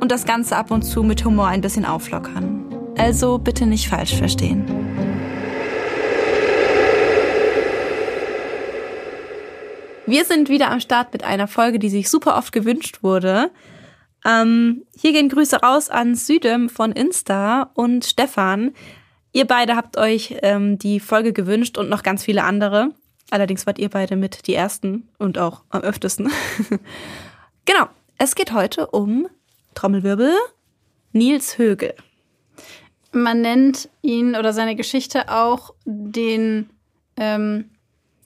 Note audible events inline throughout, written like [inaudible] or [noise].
und das Ganze ab und zu mit Humor ein bisschen auflockern. Also bitte nicht falsch verstehen. Wir sind wieder am Start mit einer Folge, die sich super oft gewünscht wurde. Ähm, hier gehen Grüße raus an Südem von Insta und Stefan. Ihr beide habt euch ähm, die Folge gewünscht und noch ganz viele andere. Allerdings wart ihr beide mit die ersten und auch am öftesten. [laughs] genau. Es geht heute um Trommelwirbel, Nils Högel. Man nennt ihn oder seine Geschichte auch den, ähm,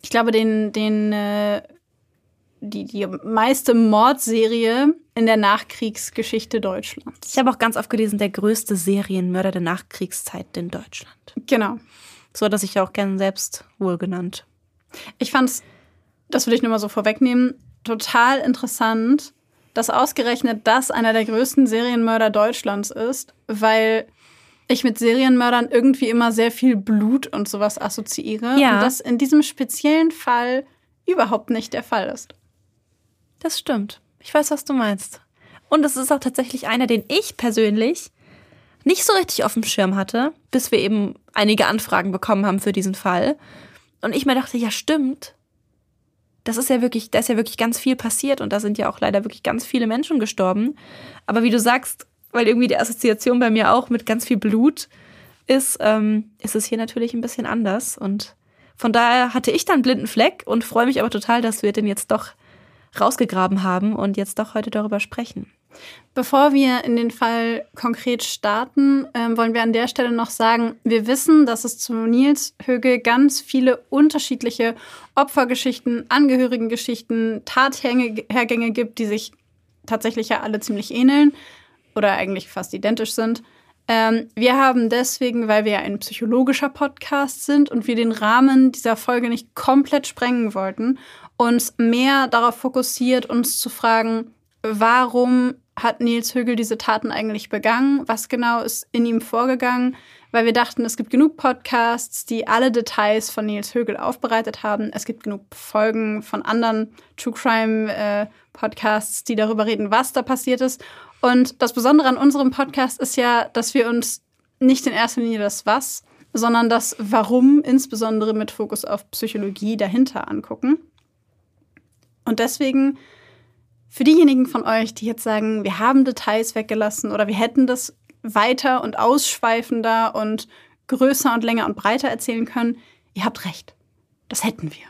ich glaube, den, den, äh, die, die meiste Mordserie in der Nachkriegsgeschichte Deutschlands. Ich habe auch ganz oft gelesen, der größte Serienmörder der Nachkriegszeit in Deutschland. Genau. So hat sich ja auch gern selbst wohl genannt. Ich fand es, das will ich nur mal so vorwegnehmen, total interessant, dass ausgerechnet das einer der größten Serienmörder Deutschlands ist, weil ich mit Serienmördern irgendwie immer sehr viel Blut und sowas assoziiere. Ja. Und das in diesem speziellen Fall überhaupt nicht der Fall ist. Das stimmt. Ich weiß, was du meinst. Und es ist auch tatsächlich einer, den ich persönlich nicht so richtig auf dem Schirm hatte, bis wir eben einige Anfragen bekommen haben für diesen Fall. Und ich mir dachte, ja, stimmt das ist ja wirklich, da ist ja wirklich ganz viel passiert und da sind ja auch leider wirklich ganz viele Menschen gestorben. Aber wie du sagst, weil irgendwie die Assoziation bei mir auch mit ganz viel Blut ist, ähm, ist es hier natürlich ein bisschen anders. Und von daher hatte ich dann blinden Fleck und freue mich aber total, dass wir den jetzt doch rausgegraben haben und jetzt doch heute darüber sprechen. Bevor wir in den Fall konkret starten, äh, wollen wir an der Stelle noch sagen, wir wissen, dass es zu Nils Högel ganz viele unterschiedliche Opfergeschichten, Angehörigengeschichten, Tathergänge gibt, die sich tatsächlich ja alle ziemlich ähneln oder eigentlich fast identisch sind. Ähm, wir haben deswegen, weil wir ein psychologischer Podcast sind und wir den Rahmen dieser Folge nicht komplett sprengen wollten, uns mehr darauf fokussiert, uns zu fragen, warum hat Nils Högel diese Taten eigentlich begangen? Was genau ist in ihm vorgegangen? Weil wir dachten, es gibt genug Podcasts, die alle Details von Nils Högel aufbereitet haben. Es gibt genug Folgen von anderen True Crime äh, Podcasts, die darüber reden, was da passiert ist. Und das Besondere an unserem Podcast ist ja, dass wir uns nicht in erster Linie das Was, sondern das Warum, insbesondere mit Fokus auf Psychologie dahinter angucken. Und deswegen für diejenigen von euch, die jetzt sagen, wir haben Details weggelassen oder wir hätten das weiter und ausschweifender und größer und länger und breiter erzählen können, ihr habt recht. Das hätten wir.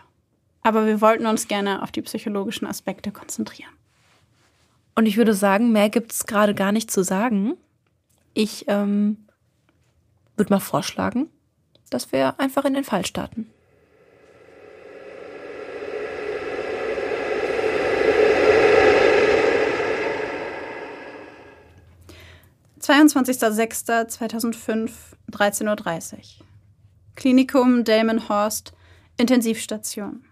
Aber wir wollten uns gerne auf die psychologischen Aspekte konzentrieren. Und ich würde sagen, mehr gibt es gerade gar nicht zu sagen. Ich ähm, würde mal vorschlagen, dass wir einfach in den Fall starten. 22.06.2005, 13.30 Uhr. Klinikum Delmenhorst, Intensivstation.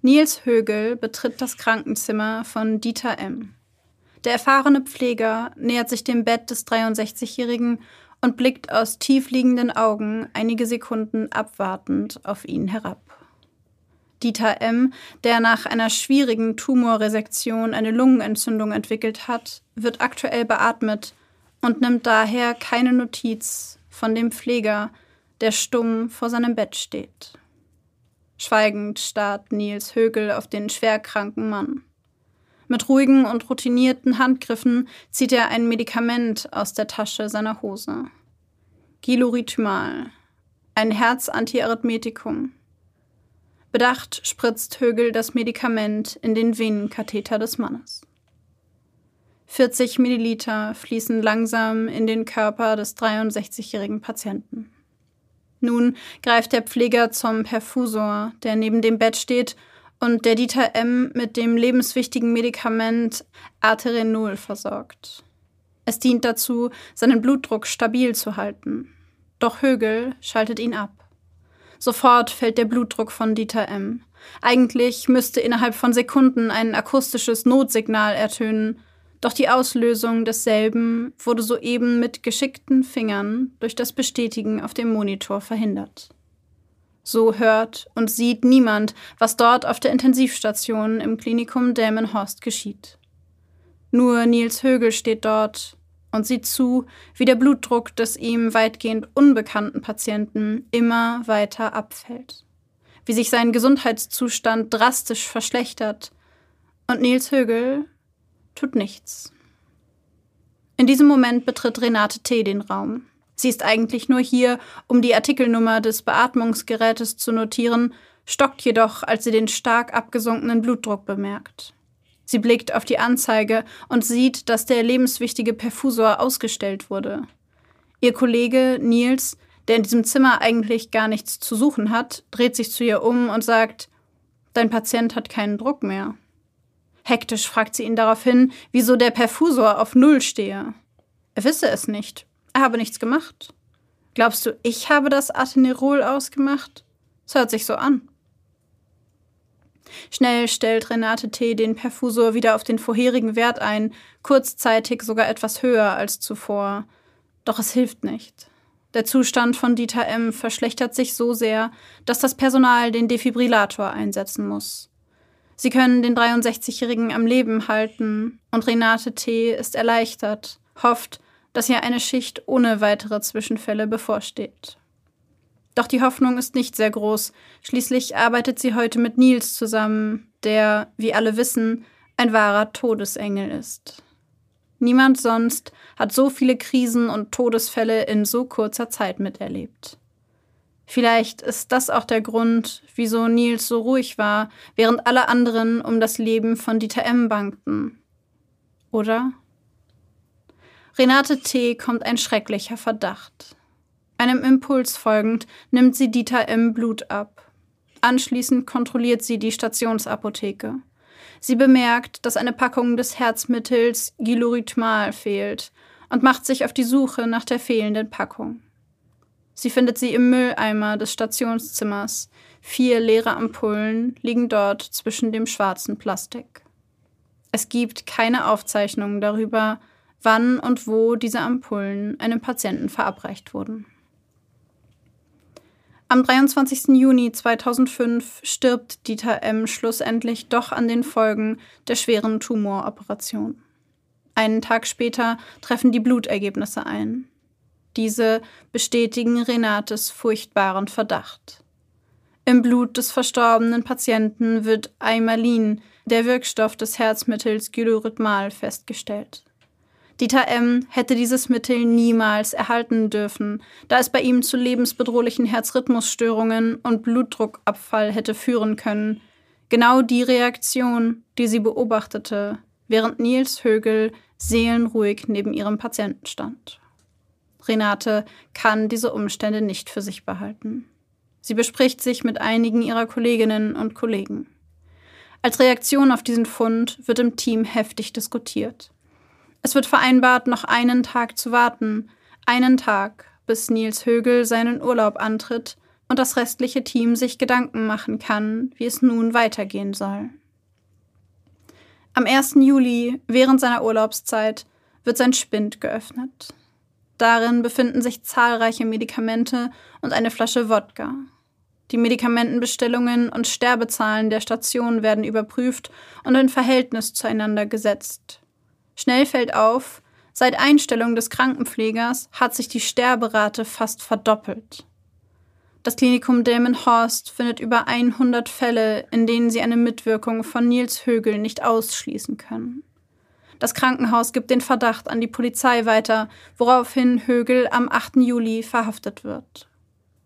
Nils Högel betritt das Krankenzimmer von Dieter M. Der erfahrene Pfleger nähert sich dem Bett des 63-Jährigen und blickt aus tiefliegenden Augen einige Sekunden abwartend auf ihn herab. Dieter M., der nach einer schwierigen Tumorresektion eine Lungenentzündung entwickelt hat, wird aktuell beatmet und nimmt daher keine Notiz von dem Pfleger, der stumm vor seinem Bett steht. Schweigend starrt Nils Högel auf den schwerkranken Mann. Mit ruhigen und routinierten Handgriffen zieht er ein Medikament aus der Tasche seiner Hose. Gilurithmal, ein Herzantiarrhythmetikum. Bedacht spritzt Högel das Medikament in den Venenkatheter des Mannes. 40 Milliliter fließen langsam in den Körper des 63-jährigen Patienten. Nun greift der Pfleger zum Perfusor, der neben dem Bett steht und der Dieter M. mit dem lebenswichtigen Medikament Arterenol versorgt. Es dient dazu, seinen Blutdruck stabil zu halten. Doch Högel schaltet ihn ab. Sofort fällt der Blutdruck von Dieter M. Eigentlich müsste innerhalb von Sekunden ein akustisches Notsignal ertönen, doch die Auslösung desselben wurde soeben mit geschickten Fingern durch das Bestätigen auf dem Monitor verhindert. So hört und sieht niemand, was dort auf der Intensivstation im Klinikum Delmenhorst geschieht. Nur Nils Högel steht dort, und sieht zu, wie der Blutdruck des ihm weitgehend unbekannten Patienten immer weiter abfällt, wie sich sein Gesundheitszustand drastisch verschlechtert, und Nils Högel tut nichts. In diesem Moment betritt Renate T. den Raum. Sie ist eigentlich nur hier, um die Artikelnummer des Beatmungsgerätes zu notieren, stockt jedoch, als sie den stark abgesunkenen Blutdruck bemerkt. Sie blickt auf die Anzeige und sieht, dass der lebenswichtige Perfusor ausgestellt wurde. Ihr Kollege Nils, der in diesem Zimmer eigentlich gar nichts zu suchen hat, dreht sich zu ihr um und sagt, Dein Patient hat keinen Druck mehr. Hektisch fragt sie ihn daraufhin, wieso der Perfusor auf Null stehe. Er wisse es nicht. Er habe nichts gemacht. Glaubst du, ich habe das Atenerol ausgemacht? Es hört sich so an. Schnell stellt Renate T. den Perfusor wieder auf den vorherigen Wert ein, kurzzeitig sogar etwas höher als zuvor. Doch es hilft nicht. Der Zustand von Dieter M. verschlechtert sich so sehr, dass das Personal den Defibrillator einsetzen muss. Sie können den 63-Jährigen am Leben halten und Renate T. ist erleichtert, hofft, dass ihr eine Schicht ohne weitere Zwischenfälle bevorsteht. Doch die Hoffnung ist nicht sehr groß. Schließlich arbeitet sie heute mit Nils zusammen, der, wie alle wissen, ein wahrer Todesengel ist. Niemand sonst hat so viele Krisen und Todesfälle in so kurzer Zeit miterlebt. Vielleicht ist das auch der Grund, wieso Nils so ruhig war, während alle anderen um das Leben von Dieter M. bangten. Oder? Renate T. kommt ein schrecklicher Verdacht. Einem Impuls folgend nimmt sie Dieter M. Blut ab. Anschließend kontrolliert sie die Stationsapotheke. Sie bemerkt, dass eine Packung des Herzmittels Gilurithmal fehlt und macht sich auf die Suche nach der fehlenden Packung. Sie findet sie im Mülleimer des Stationszimmers. Vier leere Ampullen liegen dort zwischen dem schwarzen Plastik. Es gibt keine Aufzeichnungen darüber, wann und wo diese Ampullen einem Patienten verabreicht wurden. Am 23. Juni 2005 stirbt Dieter M. schlussendlich doch an den Folgen der schweren Tumoroperation. Einen Tag später treffen die Blutergebnisse ein. Diese bestätigen Renates furchtbaren Verdacht. Im Blut des verstorbenen Patienten wird Aimalin, der Wirkstoff des Herzmittels Gylorhythmal, festgestellt. Dieter M. hätte dieses Mittel niemals erhalten dürfen, da es bei ihm zu lebensbedrohlichen Herzrhythmusstörungen und Blutdruckabfall hätte führen können. Genau die Reaktion, die sie beobachtete, während Nils Högel seelenruhig neben ihrem Patienten stand. Renate kann diese Umstände nicht für sich behalten. Sie bespricht sich mit einigen ihrer Kolleginnen und Kollegen. Als Reaktion auf diesen Fund wird im Team heftig diskutiert. Es wird vereinbart, noch einen Tag zu warten, einen Tag, bis Nils Högel seinen Urlaub antritt und das restliche Team sich Gedanken machen kann, wie es nun weitergehen soll. Am 1. Juli, während seiner Urlaubszeit, wird sein Spind geöffnet. Darin befinden sich zahlreiche Medikamente und eine Flasche Wodka. Die Medikamentenbestellungen und Sterbezahlen der Station werden überprüft und in Verhältnis zueinander gesetzt. Schnell fällt auf, seit Einstellung des Krankenpflegers hat sich die Sterberate fast verdoppelt. Das Klinikum Delmenhorst findet über 100 Fälle, in denen sie eine Mitwirkung von Nils Högel nicht ausschließen können. Das Krankenhaus gibt den Verdacht an die Polizei weiter, woraufhin Högel am 8. Juli verhaftet wird.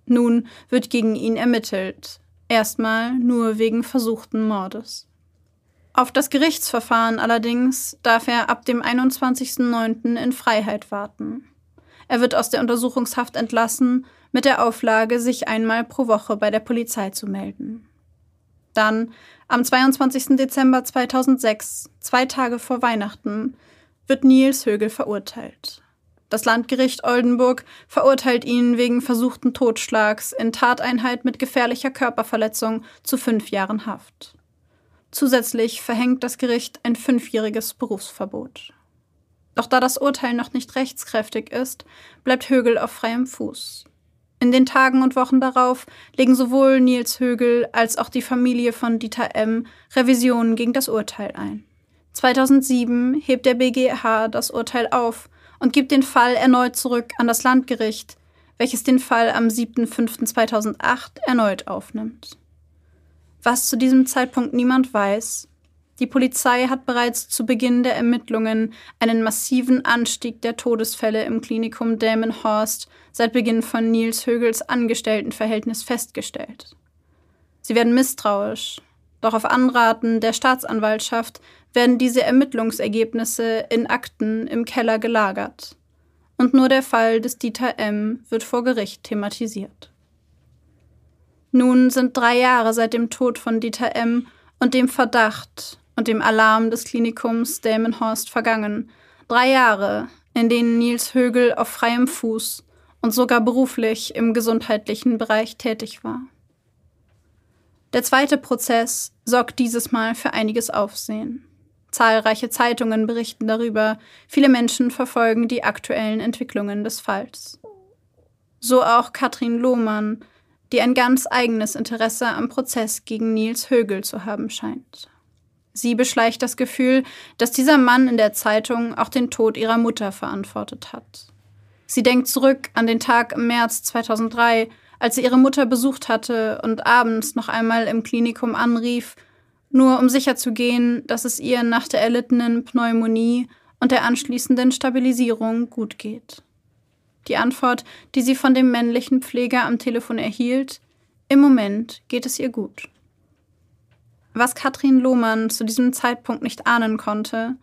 Nun wird gegen ihn ermittelt, erstmal nur wegen versuchten Mordes. Auf das Gerichtsverfahren allerdings darf er ab dem 21.09. in Freiheit warten. Er wird aus der Untersuchungshaft entlassen, mit der Auflage, sich einmal pro Woche bei der Polizei zu melden. Dann am 22. Dezember 2006, zwei Tage vor Weihnachten, wird Nils Högel verurteilt. Das Landgericht Oldenburg verurteilt ihn wegen versuchten Totschlags in Tateinheit mit gefährlicher Körperverletzung zu fünf Jahren Haft. Zusätzlich verhängt das Gericht ein fünfjähriges Berufsverbot. Doch da das Urteil noch nicht rechtskräftig ist, bleibt Högel auf freiem Fuß. In den Tagen und Wochen darauf legen sowohl Nils Högel als auch die Familie von Dieter M. Revisionen gegen das Urteil ein. 2007 hebt der BGH das Urteil auf und gibt den Fall erneut zurück an das Landgericht, welches den Fall am 7.5.2008 erneut aufnimmt. Was zu diesem Zeitpunkt niemand weiß, die Polizei hat bereits zu Beginn der Ermittlungen einen massiven Anstieg der Todesfälle im Klinikum Delmenhorst seit Beginn von Nils Högels Angestelltenverhältnis festgestellt. Sie werden misstrauisch, doch auf Anraten der Staatsanwaltschaft werden diese Ermittlungsergebnisse in Akten im Keller gelagert. Und nur der Fall des Dieter M. wird vor Gericht thematisiert. Nun sind drei Jahre seit dem Tod von Dieter M. und dem Verdacht, und dem Alarm des Klinikums Delmenhorst vergangen. Drei Jahre, in denen Nils Högel auf freiem Fuß und sogar beruflich im gesundheitlichen Bereich tätig war. Der zweite Prozess sorgt dieses Mal für einiges Aufsehen. Zahlreiche Zeitungen berichten darüber, viele Menschen verfolgen die aktuellen Entwicklungen des Falls. So auch Katrin Lohmann, die ein ganz eigenes Interesse am Prozess gegen Nils Högel zu haben scheint. Sie beschleicht das Gefühl, dass dieser Mann in der Zeitung auch den Tod ihrer Mutter verantwortet hat. Sie denkt zurück an den Tag im März 2003, als sie ihre Mutter besucht hatte und abends noch einmal im Klinikum anrief, nur um sicherzugehen, dass es ihr nach der erlittenen Pneumonie und der anschließenden Stabilisierung gut geht. Die Antwort, die sie von dem männlichen Pfleger am Telefon erhielt, im Moment geht es ihr gut. Was Katrin Lohmann zu diesem Zeitpunkt nicht ahnen konnte,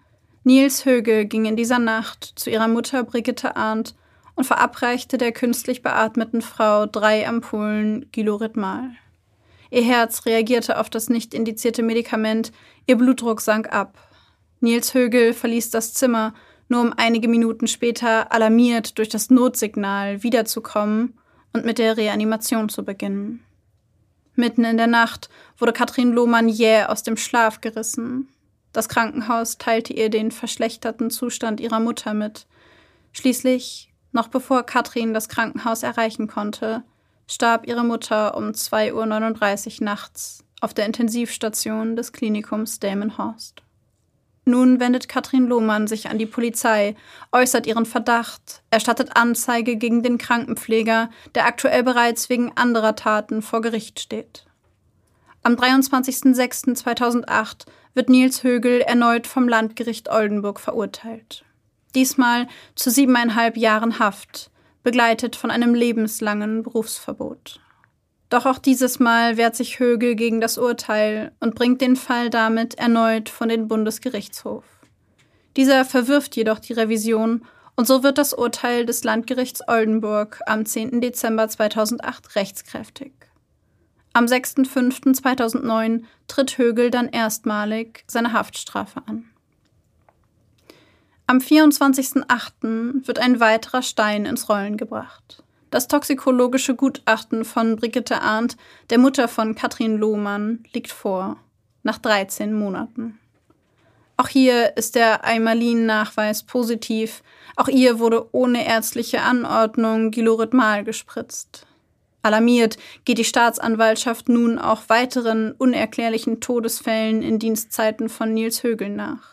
Nils Höge ging in dieser Nacht zu ihrer Mutter Brigitte Arndt und verabreichte der künstlich beatmeten Frau drei Ampullen Gilorhythmal. Ihr Herz reagierte auf das nicht indizierte Medikament, ihr Blutdruck sank ab. Nils Högel verließ das Zimmer, nur um einige Minuten später alarmiert durch das Notsignal wiederzukommen und mit der Reanimation zu beginnen. Mitten in der Nacht wurde Katrin Lohmann jäh aus dem Schlaf gerissen. Das Krankenhaus teilte ihr den verschlechterten Zustand ihrer Mutter mit. Schließlich, noch bevor Katrin das Krankenhaus erreichen konnte, starb ihre Mutter um 2.39 Uhr nachts auf der Intensivstation des Klinikums Delmenhorst. Nun wendet Katrin Lohmann sich an die Polizei, äußert ihren Verdacht, erstattet Anzeige gegen den Krankenpfleger, der aktuell bereits wegen anderer Taten vor Gericht steht. Am 23.06.2008 wird Nils Högel erneut vom Landgericht Oldenburg verurteilt. Diesmal zu siebeneinhalb Jahren Haft, begleitet von einem lebenslangen Berufsverbot. Doch auch dieses Mal wehrt sich Högel gegen das Urteil und bringt den Fall damit erneut von den Bundesgerichtshof. Dieser verwirft jedoch die Revision und so wird das Urteil des Landgerichts Oldenburg am 10. Dezember 2008 rechtskräftig. Am 6.5.2009 tritt Högel dann erstmalig seine Haftstrafe an. Am 24.08. wird ein weiterer Stein ins Rollen gebracht. Das toxikologische Gutachten von Brigitte Arndt, der Mutter von Katrin Lohmann, liegt vor, nach 13 Monaten. Auch hier ist der Eimalin-Nachweis positiv. Auch ihr wurde ohne ärztliche Anordnung Gilorhythmal gespritzt. Alarmiert geht die Staatsanwaltschaft nun auch weiteren unerklärlichen Todesfällen in Dienstzeiten von Nils Högel nach.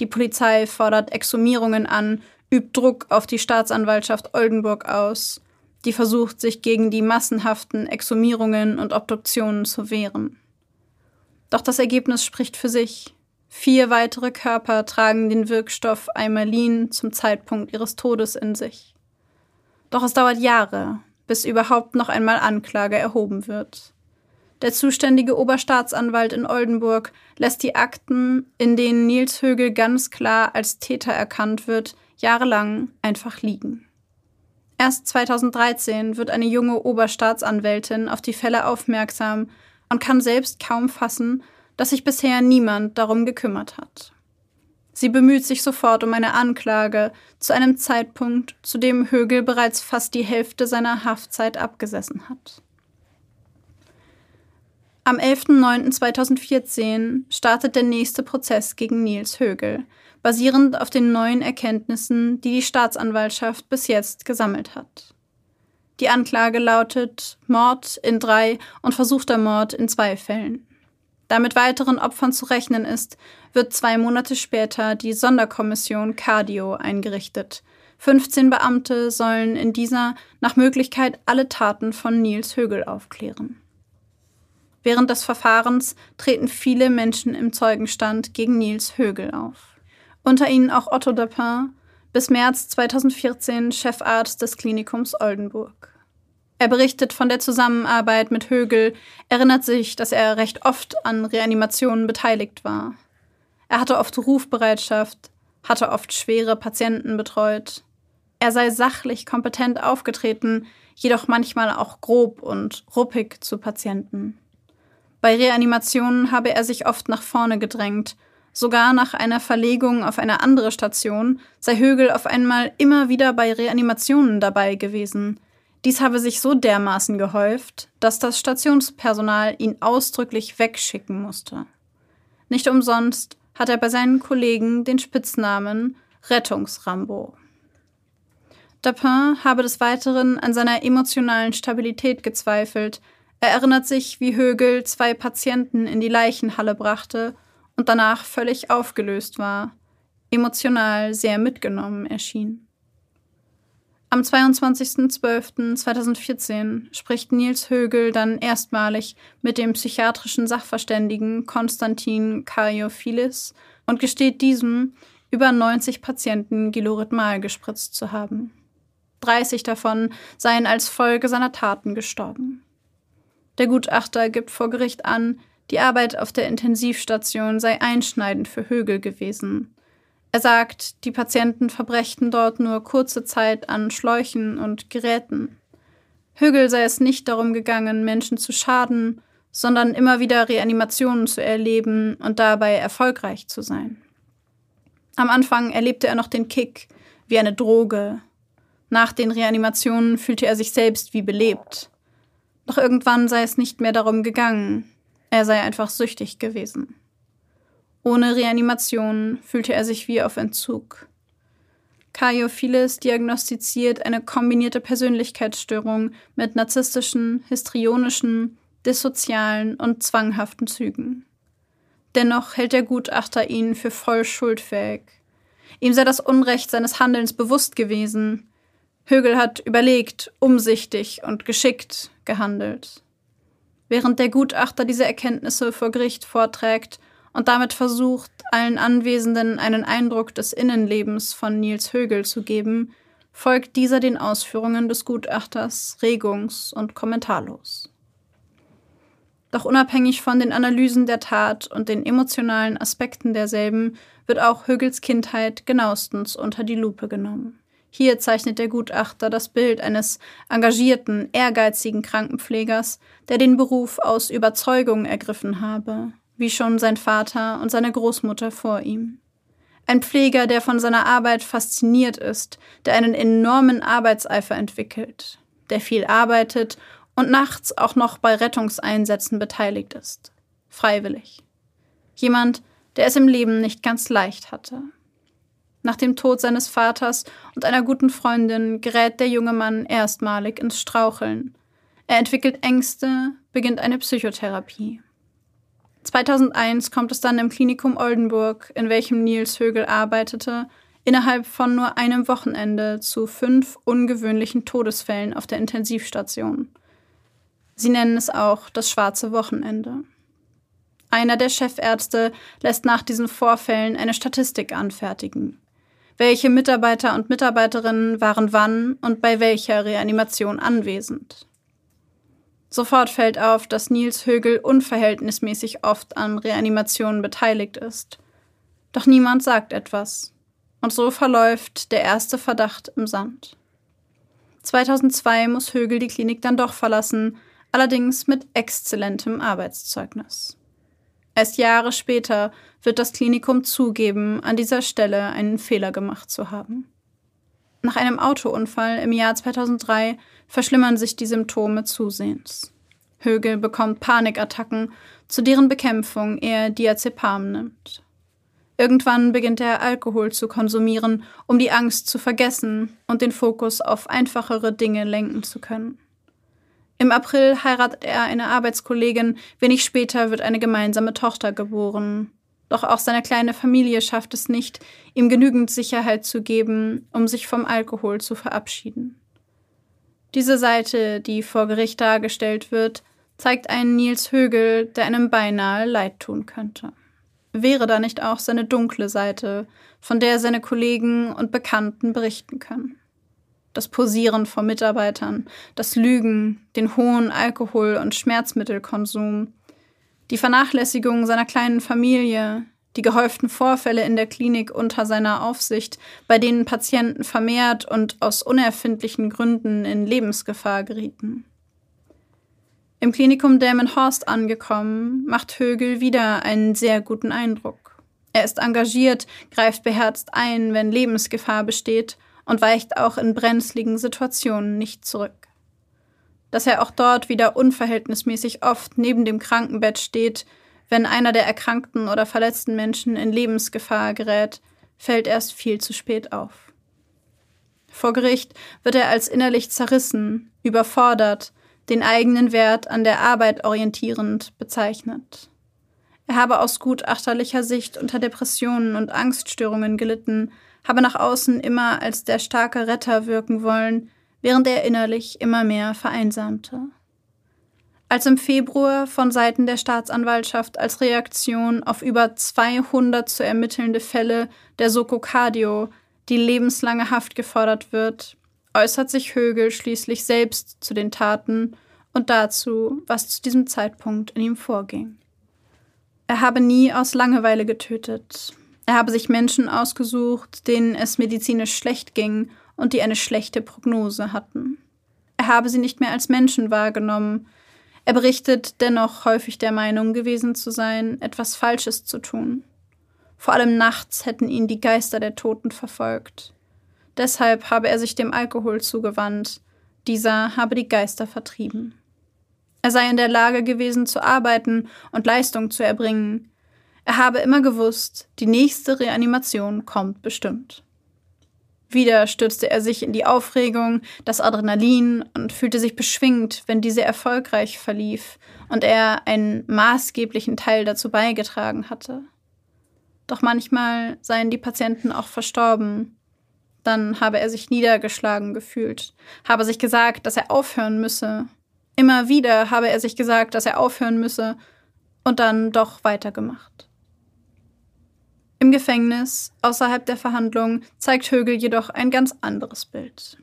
Die Polizei fordert Exhumierungen an, übt Druck auf die Staatsanwaltschaft Oldenburg aus die versucht, sich gegen die massenhaften Exhumierungen und Obduktionen zu wehren. Doch das Ergebnis spricht für sich. Vier weitere Körper tragen den Wirkstoff Eimerlin zum Zeitpunkt ihres Todes in sich. Doch es dauert Jahre, bis überhaupt noch einmal Anklage erhoben wird. Der zuständige Oberstaatsanwalt in Oldenburg lässt die Akten, in denen Nils Högel ganz klar als Täter erkannt wird, jahrelang einfach liegen. Erst 2013 wird eine junge Oberstaatsanwältin auf die Fälle aufmerksam und kann selbst kaum fassen, dass sich bisher niemand darum gekümmert hat. Sie bemüht sich sofort um eine Anklage zu einem Zeitpunkt, zu dem Högel bereits fast die Hälfte seiner Haftzeit abgesessen hat. Am 11.09.2014 startet der nächste Prozess gegen Nils Högel, basierend auf den neuen Erkenntnissen, die die Staatsanwaltschaft bis jetzt gesammelt hat. Die Anklage lautet Mord in drei und versuchter Mord in zwei Fällen. Da mit weiteren Opfern zu rechnen ist, wird zwei Monate später die Sonderkommission Cardio eingerichtet. 15 Beamte sollen in dieser nach Möglichkeit alle Taten von Nils Högel aufklären. Während des Verfahrens treten viele Menschen im Zeugenstand gegen Nils Högel auf. Unter ihnen auch Otto Dapin, bis März 2014 Chefarzt des Klinikums Oldenburg. Er berichtet von der Zusammenarbeit mit Högel, erinnert sich, dass er recht oft an Reanimationen beteiligt war. Er hatte oft Rufbereitschaft, hatte oft schwere Patienten betreut. Er sei sachlich kompetent aufgetreten, jedoch manchmal auch grob und ruppig zu Patienten. Bei Reanimationen habe er sich oft nach vorne gedrängt. Sogar nach einer Verlegung auf eine andere Station sei Högel auf einmal immer wieder bei Reanimationen dabei gewesen. Dies habe sich so dermaßen gehäuft, dass das Stationspersonal ihn ausdrücklich wegschicken musste. Nicht umsonst hat er bei seinen Kollegen den Spitznamen Rettungsrambo. Dapin habe des Weiteren an seiner emotionalen Stabilität gezweifelt, er erinnert sich, wie Högel zwei Patienten in die Leichenhalle brachte und danach völlig aufgelöst war, emotional sehr mitgenommen erschien. Am 22.12.2014 spricht Nils Högel dann erstmalig mit dem psychiatrischen Sachverständigen Konstantin Karyophilis und gesteht diesem, über 90 Patienten Gilorhythmal gespritzt zu haben. 30 davon seien als Folge seiner Taten gestorben. Der Gutachter gibt vor Gericht an, die Arbeit auf der Intensivstation sei einschneidend für Högel gewesen. Er sagt, die Patienten verbrächten dort nur kurze Zeit an Schläuchen und Geräten. Högel sei es nicht darum gegangen, Menschen zu schaden, sondern immer wieder Reanimationen zu erleben und dabei erfolgreich zu sein. Am Anfang erlebte er noch den Kick wie eine Droge. Nach den Reanimationen fühlte er sich selbst wie belebt. Doch irgendwann sei es nicht mehr darum gegangen. Er sei einfach süchtig gewesen. Ohne Reanimation fühlte er sich wie auf Entzug. Karyophiles diagnostiziert eine kombinierte Persönlichkeitsstörung mit narzisstischen, histrionischen, dissozialen und zwanghaften Zügen. Dennoch hält der Gutachter ihn für voll schuldfähig. Ihm sei das Unrecht seines Handelns bewusst gewesen. Högel hat überlegt, umsichtig und geschickt gehandelt. Während der Gutachter diese Erkenntnisse vor Gericht vorträgt und damit versucht, allen Anwesenden einen Eindruck des Innenlebens von Nils Högel zu geben, folgt dieser den Ausführungen des Gutachters regungs- und kommentarlos. Doch unabhängig von den Analysen der Tat und den emotionalen Aspekten derselben wird auch Högels Kindheit genauestens unter die Lupe genommen. Hier zeichnet der Gutachter das Bild eines engagierten, ehrgeizigen Krankenpflegers, der den Beruf aus Überzeugung ergriffen habe, wie schon sein Vater und seine Großmutter vor ihm. Ein Pfleger, der von seiner Arbeit fasziniert ist, der einen enormen Arbeitseifer entwickelt, der viel arbeitet und nachts auch noch bei Rettungseinsätzen beteiligt ist. Freiwillig. Jemand, der es im Leben nicht ganz leicht hatte. Nach dem Tod seines Vaters und einer guten Freundin gerät der junge Mann erstmalig ins Straucheln. Er entwickelt Ängste, beginnt eine Psychotherapie. 2001 kommt es dann im Klinikum Oldenburg, in welchem Nils Högel arbeitete, innerhalb von nur einem Wochenende zu fünf ungewöhnlichen Todesfällen auf der Intensivstation. Sie nennen es auch das schwarze Wochenende. Einer der Chefärzte lässt nach diesen Vorfällen eine Statistik anfertigen. Welche Mitarbeiter und Mitarbeiterinnen waren wann und bei welcher Reanimation anwesend? Sofort fällt auf, dass Nils Högel unverhältnismäßig oft an Reanimationen beteiligt ist. Doch niemand sagt etwas. Und so verläuft der erste Verdacht im Sand. 2002 muss Högel die Klinik dann doch verlassen, allerdings mit exzellentem Arbeitszeugnis. Erst Jahre später wird das Klinikum zugeben, an dieser Stelle einen Fehler gemacht zu haben. Nach einem Autounfall im Jahr 2003 verschlimmern sich die Symptome zusehends. Högel bekommt Panikattacken, zu deren Bekämpfung er Diazepam nimmt. Irgendwann beginnt er Alkohol zu konsumieren, um die Angst zu vergessen und den Fokus auf einfachere Dinge lenken zu können. Im April heiratet er eine Arbeitskollegin, wenig später wird eine gemeinsame Tochter geboren. Doch auch seine kleine Familie schafft es nicht, ihm genügend Sicherheit zu geben, um sich vom Alkohol zu verabschieden. Diese Seite, die vor Gericht dargestellt wird, zeigt einen Nils Högel, der einem beinahe leid tun könnte. Wäre da nicht auch seine dunkle Seite, von der seine Kollegen und Bekannten berichten können? Das Posieren vor Mitarbeitern, das Lügen, den hohen Alkohol- und Schmerzmittelkonsum, die Vernachlässigung seiner kleinen Familie, die gehäuften Vorfälle in der Klinik unter seiner Aufsicht, bei denen Patienten vermehrt und aus unerfindlichen Gründen in Lebensgefahr gerieten. Im Klinikum Delmenhorst angekommen, macht Högel wieder einen sehr guten Eindruck. Er ist engagiert, greift beherzt ein, wenn Lebensgefahr besteht und weicht auch in brenzligen Situationen nicht zurück. Dass er auch dort wieder unverhältnismäßig oft neben dem Krankenbett steht, wenn einer der erkrankten oder verletzten Menschen in Lebensgefahr gerät, fällt erst viel zu spät auf. Vor Gericht wird er als innerlich zerrissen, überfordert, den eigenen Wert an der Arbeit orientierend bezeichnet. Er habe aus gutachterlicher Sicht unter Depressionen und Angststörungen gelitten, habe nach außen immer als der starke Retter wirken wollen, während er innerlich immer mehr vereinsamte. Als im Februar von Seiten der Staatsanwaltschaft als Reaktion auf über 200 zu ermittelnde Fälle der Sokokardio die lebenslange Haft gefordert wird, äußert sich Högel schließlich selbst zu den Taten und dazu, was zu diesem Zeitpunkt in ihm vorging. Er habe nie aus Langeweile getötet. Er habe sich Menschen ausgesucht, denen es medizinisch schlecht ging und die eine schlechte Prognose hatten. Er habe sie nicht mehr als Menschen wahrgenommen. Er berichtet dennoch häufig der Meinung gewesen zu sein, etwas Falsches zu tun. Vor allem nachts hätten ihn die Geister der Toten verfolgt. Deshalb habe er sich dem Alkohol zugewandt, dieser habe die Geister vertrieben. Er sei in der Lage gewesen zu arbeiten und Leistung zu erbringen. Er habe immer gewusst, die nächste Reanimation kommt bestimmt. Wieder stürzte er sich in die Aufregung, das Adrenalin und fühlte sich beschwingt, wenn diese erfolgreich verlief und er einen maßgeblichen Teil dazu beigetragen hatte. Doch manchmal seien die Patienten auch verstorben, dann habe er sich niedergeschlagen gefühlt, habe sich gesagt, dass er aufhören müsse. Immer wieder habe er sich gesagt, dass er aufhören müsse und dann doch weitergemacht. Im Gefängnis, außerhalb der Verhandlung, zeigt Högel jedoch ein ganz anderes Bild.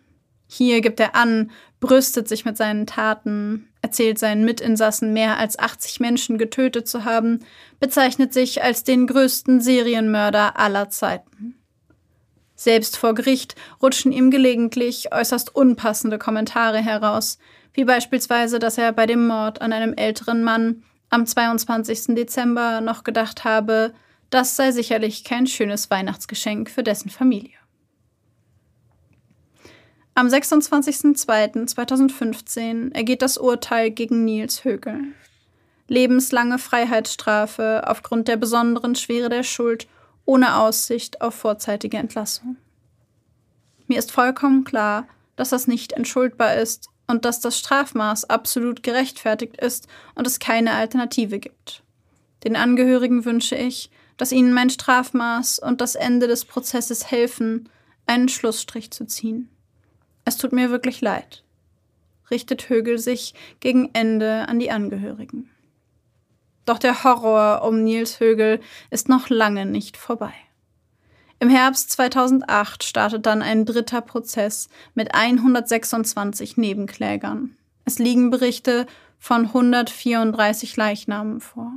Hier gibt er an, brüstet sich mit seinen Taten, erzählt seinen Mitinsassen mehr als 80 Menschen getötet zu haben, bezeichnet sich als den größten Serienmörder aller Zeiten. Selbst vor Gericht rutschen ihm gelegentlich äußerst unpassende Kommentare heraus, wie beispielsweise, dass er bei dem Mord an einem älteren Mann am 22. Dezember noch gedacht habe, das sei sicherlich kein schönes Weihnachtsgeschenk für dessen Familie. Am 26.02.2015 ergeht das Urteil gegen Nils Högel. Lebenslange Freiheitsstrafe aufgrund der besonderen Schwere der Schuld ohne Aussicht auf vorzeitige Entlassung. Mir ist vollkommen klar, dass das nicht entschuldbar ist und dass das Strafmaß absolut gerechtfertigt ist und es keine Alternative gibt. Den Angehörigen wünsche ich, dass ihnen mein Strafmaß und das Ende des Prozesses helfen, einen Schlussstrich zu ziehen. Es tut mir wirklich leid, richtet Högel sich gegen Ende an die Angehörigen. Doch der Horror um Nils Högel ist noch lange nicht vorbei. Im Herbst 2008 startet dann ein dritter Prozess mit 126 Nebenklägern. Es liegen Berichte von 134 Leichnamen vor.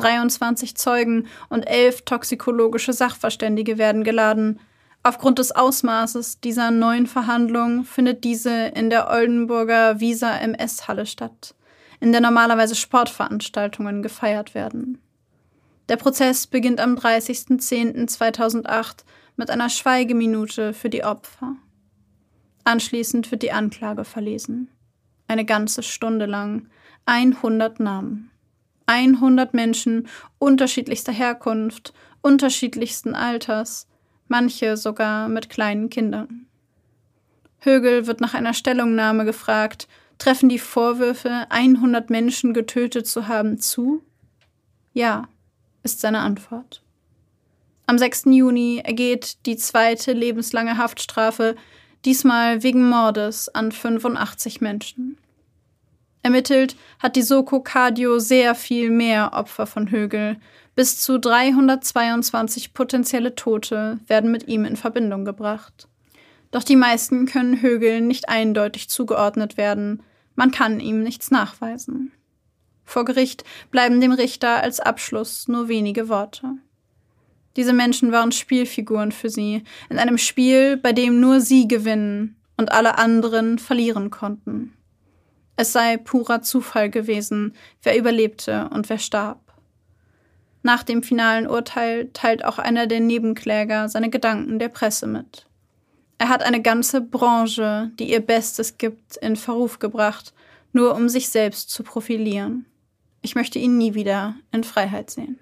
23 Zeugen und elf toxikologische Sachverständige werden geladen. Aufgrund des Ausmaßes dieser neuen Verhandlung findet diese in der Oldenburger Visa MS-Halle statt, in der normalerweise Sportveranstaltungen gefeiert werden. Der Prozess beginnt am 30.10.2008 mit einer Schweigeminute für die Opfer. Anschließend wird die Anklage verlesen. Eine ganze Stunde lang. 100 Namen. 100 Menschen unterschiedlichster Herkunft, unterschiedlichsten Alters, manche sogar mit kleinen Kindern. Högel wird nach einer Stellungnahme gefragt, treffen die Vorwürfe, 100 Menschen getötet zu haben, zu? Ja ist seine Antwort. Am 6. Juni ergeht die zweite lebenslange Haftstrafe, diesmal wegen Mordes an 85 Menschen. Ermittelt hat die Soko Cardio sehr viel mehr Opfer von Högel. Bis zu 322 potenzielle Tote werden mit ihm in Verbindung gebracht. Doch die meisten können Högel nicht eindeutig zugeordnet werden. Man kann ihm nichts nachweisen. Vor Gericht bleiben dem Richter als Abschluss nur wenige Worte. Diese Menschen waren Spielfiguren für sie, in einem Spiel, bei dem nur sie gewinnen und alle anderen verlieren konnten. Es sei purer Zufall gewesen, wer überlebte und wer starb. Nach dem finalen Urteil teilt auch einer der Nebenkläger seine Gedanken der Presse mit. Er hat eine ganze Branche, die ihr Bestes gibt, in Verruf gebracht, nur um sich selbst zu profilieren. Ich möchte ihn nie wieder in Freiheit sehen.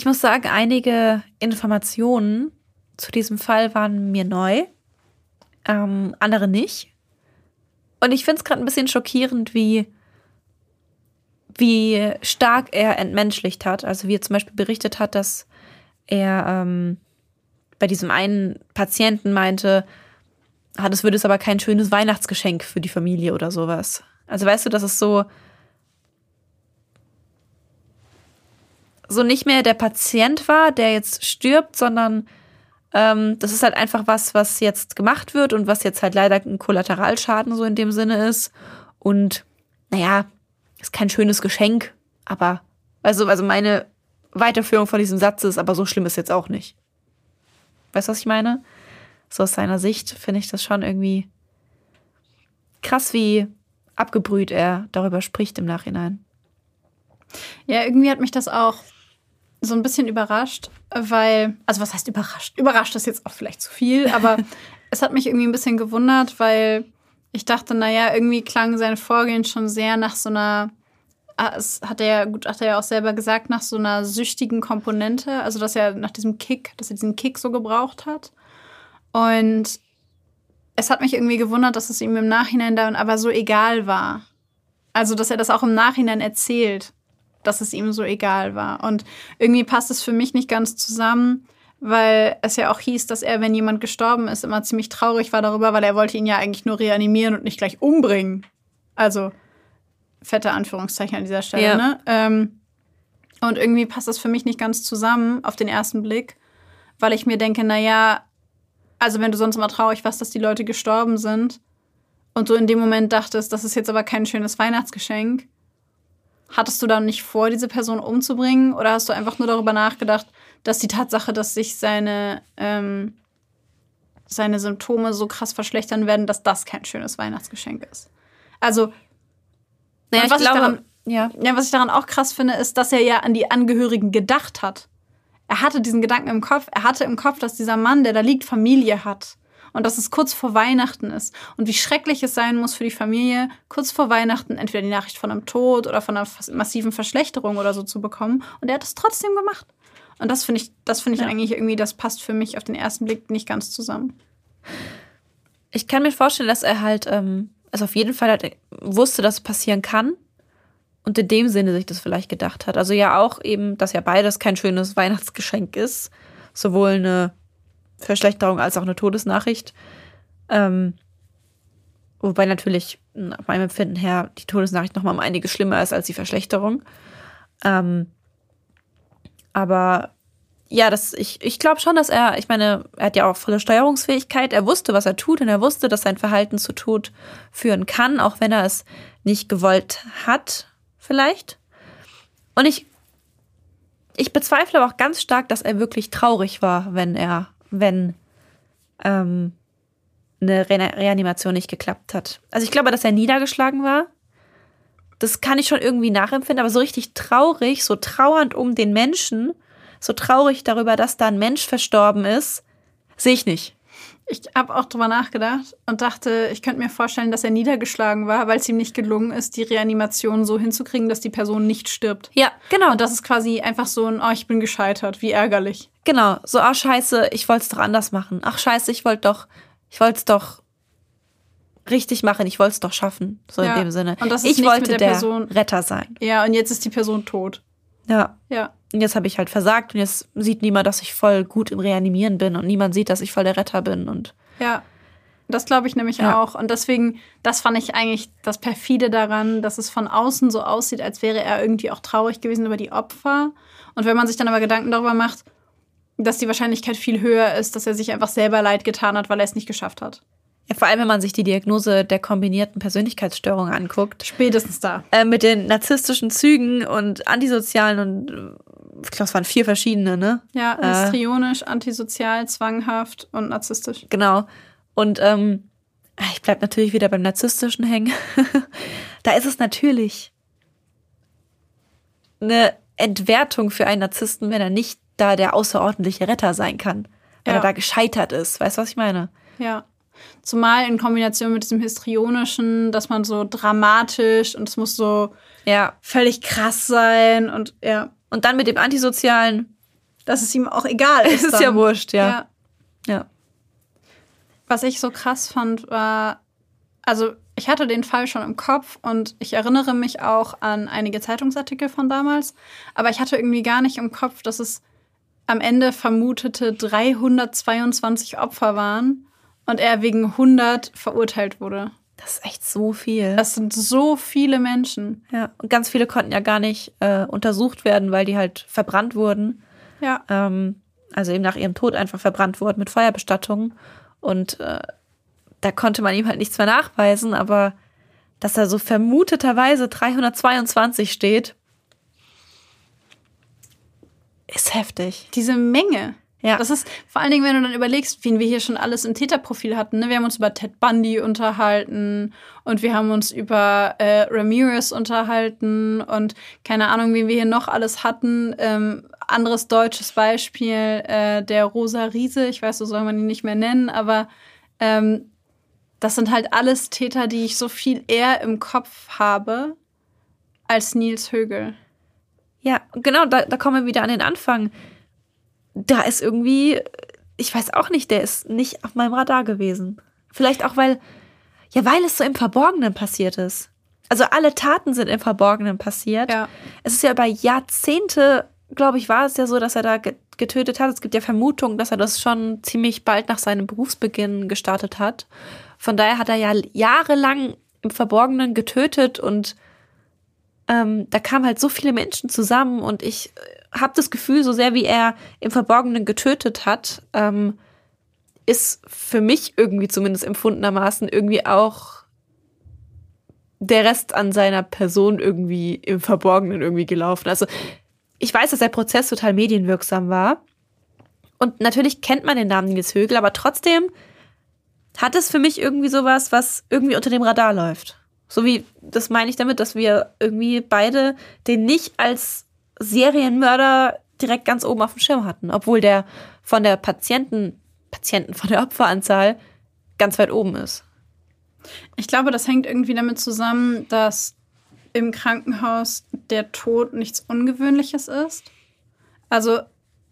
Ich muss sagen, einige Informationen zu diesem Fall waren mir neu, ähm, andere nicht. Und ich finde es gerade ein bisschen schockierend, wie, wie stark er entmenschlicht hat. Also wie er zum Beispiel berichtet hat, dass er ähm, bei diesem einen Patienten meinte, ah, das würde es aber kein schönes Weihnachtsgeschenk für die Familie oder sowas. Also weißt du, das ist so so nicht mehr der Patient war, der jetzt stirbt, sondern ähm, das ist halt einfach was, was jetzt gemacht wird und was jetzt halt leider ein Kollateralschaden so in dem Sinne ist. Und naja, ist kein schönes Geschenk, aber also, also meine Weiterführung von diesem Satz ist, aber so schlimm ist jetzt auch nicht. Weißt du, was ich meine? So aus seiner Sicht finde ich das schon irgendwie krass, wie abgebrüht er darüber spricht im Nachhinein. Ja, irgendwie hat mich das auch so ein bisschen überrascht, weil, also was heißt überrascht? Überrascht ist jetzt auch vielleicht zu viel, aber [laughs] es hat mich irgendwie ein bisschen gewundert, weil ich dachte, naja, irgendwie klang sein Vorgehen schon sehr nach so einer Ah, es hat er ja, gut, hat er ja auch selber gesagt, nach so einer süchtigen Komponente, also dass er nach diesem Kick, dass er diesen Kick so gebraucht hat. Und es hat mich irgendwie gewundert, dass es ihm im Nachhinein dann aber so egal war. Also, dass er das auch im Nachhinein erzählt, dass es ihm so egal war. Und irgendwie passt es für mich nicht ganz zusammen, weil es ja auch hieß, dass er, wenn jemand gestorben ist, immer ziemlich traurig war darüber, weil er wollte ihn ja eigentlich nur reanimieren und nicht gleich umbringen. Also, fette Anführungszeichen an dieser Stelle, ja. ne? Ähm, und irgendwie passt das für mich nicht ganz zusammen auf den ersten Blick, weil ich mir denke, naja, also wenn du sonst immer traurig warst, dass die Leute gestorben sind und du in dem Moment dachtest, das ist jetzt aber kein schönes Weihnachtsgeschenk, hattest du dann nicht vor, diese Person umzubringen oder hast du einfach nur darüber nachgedacht, dass die Tatsache, dass sich seine, ähm, seine Symptome so krass verschlechtern werden, dass das kein schönes Weihnachtsgeschenk ist? Also naja, was ich, glaube, ich daran, ja. ja, was ich daran auch krass finde, ist, dass er ja an die Angehörigen gedacht hat. Er hatte diesen Gedanken im Kopf. Er hatte im Kopf, dass dieser Mann, der da liegt, Familie hat. Und dass es kurz vor Weihnachten ist. Und wie schrecklich es sein muss für die Familie, kurz vor Weihnachten entweder die Nachricht von einem Tod oder von einer massiven Verschlechterung oder so zu bekommen. Und er hat es trotzdem gemacht. Und das finde ich, das finde ich ja. eigentlich irgendwie, das passt für mich auf den ersten Blick nicht ganz zusammen. Ich kann mir vorstellen, dass er halt ähm, also auf jeden Fall halt wusste, dass es passieren kann und in dem Sinne sich das vielleicht gedacht hat. Also ja auch eben, dass ja beides kein schönes Weihnachtsgeschenk ist. Sowohl eine Verschlechterung als auch eine Todesnachricht. Ähm, wobei natürlich nach meinem Empfinden her die Todesnachricht noch mal um einiges schlimmer ist als die Verschlechterung. Ähm, aber ja, das, ich, ich glaube schon, dass er, ich meine, er hat ja auch volle Steuerungsfähigkeit. Er wusste, was er tut und er wusste, dass sein Verhalten zu Tod führen kann, auch wenn er es nicht gewollt hat, vielleicht. Und ich, ich bezweifle aber auch ganz stark, dass er wirklich traurig war, wenn er, wenn ähm, eine Re Reanimation nicht geklappt hat. Also ich glaube, dass er niedergeschlagen war. Das kann ich schon irgendwie nachempfinden, aber so richtig traurig, so trauernd um den Menschen, so traurig darüber, dass da ein Mensch verstorben ist, sehe ich nicht. Ich habe auch drüber nachgedacht und dachte, ich könnte mir vorstellen, dass er niedergeschlagen war, weil es ihm nicht gelungen ist, die Reanimation so hinzukriegen, dass die Person nicht stirbt. Ja, genau. Und das ist quasi einfach so ein, oh, ich bin gescheitert, wie ärgerlich. Genau, so, ach scheiße, ich wollte es doch anders machen. Ach scheiße, ich wollte doch, ich wollte es doch richtig machen, ich wollte es doch schaffen. So ja. in dem Sinne. Und das ist ich wollte der, der Person, Retter sein. Ja, und jetzt ist die Person tot. Ja. Ja. Und jetzt habe ich halt versagt und jetzt sieht niemand, dass ich voll gut im Reanimieren bin und niemand sieht, dass ich voll der Retter bin und. Ja. Das glaube ich nämlich ja. auch. Und deswegen, das fand ich eigentlich das perfide daran, dass es von außen so aussieht, als wäre er irgendwie auch traurig gewesen über die Opfer. Und wenn man sich dann aber Gedanken darüber macht, dass die Wahrscheinlichkeit viel höher ist, dass er sich einfach selber leid getan hat, weil er es nicht geschafft hat. Ja, vor allem, wenn man sich die Diagnose der kombinierten Persönlichkeitsstörung anguckt. Spätestens da. Äh, mit den narzisstischen Zügen und antisozialen und ich glaube, es waren vier verschiedene, ne? Ja, histrionisch, äh, antisozial, zwanghaft und narzisstisch. Genau. Und ähm, ich bleibe natürlich wieder beim Narzisstischen hängen. [laughs] da ist es natürlich eine Entwertung für einen Narzissten, wenn er nicht da der außerordentliche Retter sein kann. Wenn ja. er da gescheitert ist. Weißt du, was ich meine? Ja. Zumal in Kombination mit diesem Histrionischen, dass man so dramatisch und es muss so ja. völlig krass sein und ja. Und dann mit dem Antisozialen. Dass es ihm auch egal [laughs] ist. ist ja wurscht, ja. ja. ja. Was ich so krass fand, war, also ich hatte den Fall schon im Kopf und ich erinnere mich auch an einige Zeitungsartikel von damals, aber ich hatte irgendwie gar nicht im Kopf, dass es am Ende vermutete 322 Opfer waren und er wegen 100 verurteilt wurde. Das ist echt so viel. Das sind so viele Menschen. Ja, und ganz viele konnten ja gar nicht äh, untersucht werden, weil die halt verbrannt wurden. Ja. Ähm, also eben nach ihrem Tod einfach verbrannt wurden mit Feuerbestattungen. Und äh, da konnte man ihm halt nichts mehr nachweisen, aber dass da so vermuteterweise 322 steht, ist heftig. Diese Menge. Ja. Das ist vor allen Dingen, wenn du dann überlegst, wen wir hier schon alles im Täterprofil hatten. Ne? Wir haben uns über Ted Bundy unterhalten und wir haben uns über äh, Ramirez unterhalten und keine Ahnung, wen wir hier noch alles hatten. Ähm, anderes deutsches Beispiel, äh, der Rosa Riese. Ich weiß, so soll man ihn nicht mehr nennen, aber ähm, das sind halt alles Täter, die ich so viel eher im Kopf habe als Nils Högel. Ja, genau, da, da kommen wir wieder an den Anfang da ist irgendwie, ich weiß auch nicht, der ist nicht auf meinem Radar gewesen. Vielleicht auch, weil, ja, weil es so im Verborgenen passiert ist. Also alle Taten sind im Verborgenen passiert. Ja. Es ist ja über Jahrzehnte, glaube ich, war es ja so, dass er da getötet hat. Es gibt ja Vermutungen, dass er das schon ziemlich bald nach seinem Berufsbeginn gestartet hat. Von daher hat er ja jahrelang im Verborgenen getötet und ähm, da kamen halt so viele Menschen zusammen und ich habe das Gefühl, so sehr wie er im Verborgenen getötet hat, ähm, ist für mich irgendwie zumindest empfundenermaßen irgendwie auch der Rest an seiner Person irgendwie im Verborgenen irgendwie gelaufen. Also ich weiß, dass der Prozess total medienwirksam war. Und natürlich kennt man den Namen Nils Högel, aber trotzdem hat es für mich irgendwie sowas, was irgendwie unter dem Radar läuft. So wie, das meine ich damit, dass wir irgendwie beide den nicht als Serienmörder direkt ganz oben auf dem Schirm hatten, obwohl der von der Patienten, Patienten, von der Opferanzahl ganz weit oben ist. Ich glaube, das hängt irgendwie damit zusammen, dass im Krankenhaus der Tod nichts Ungewöhnliches ist. Also,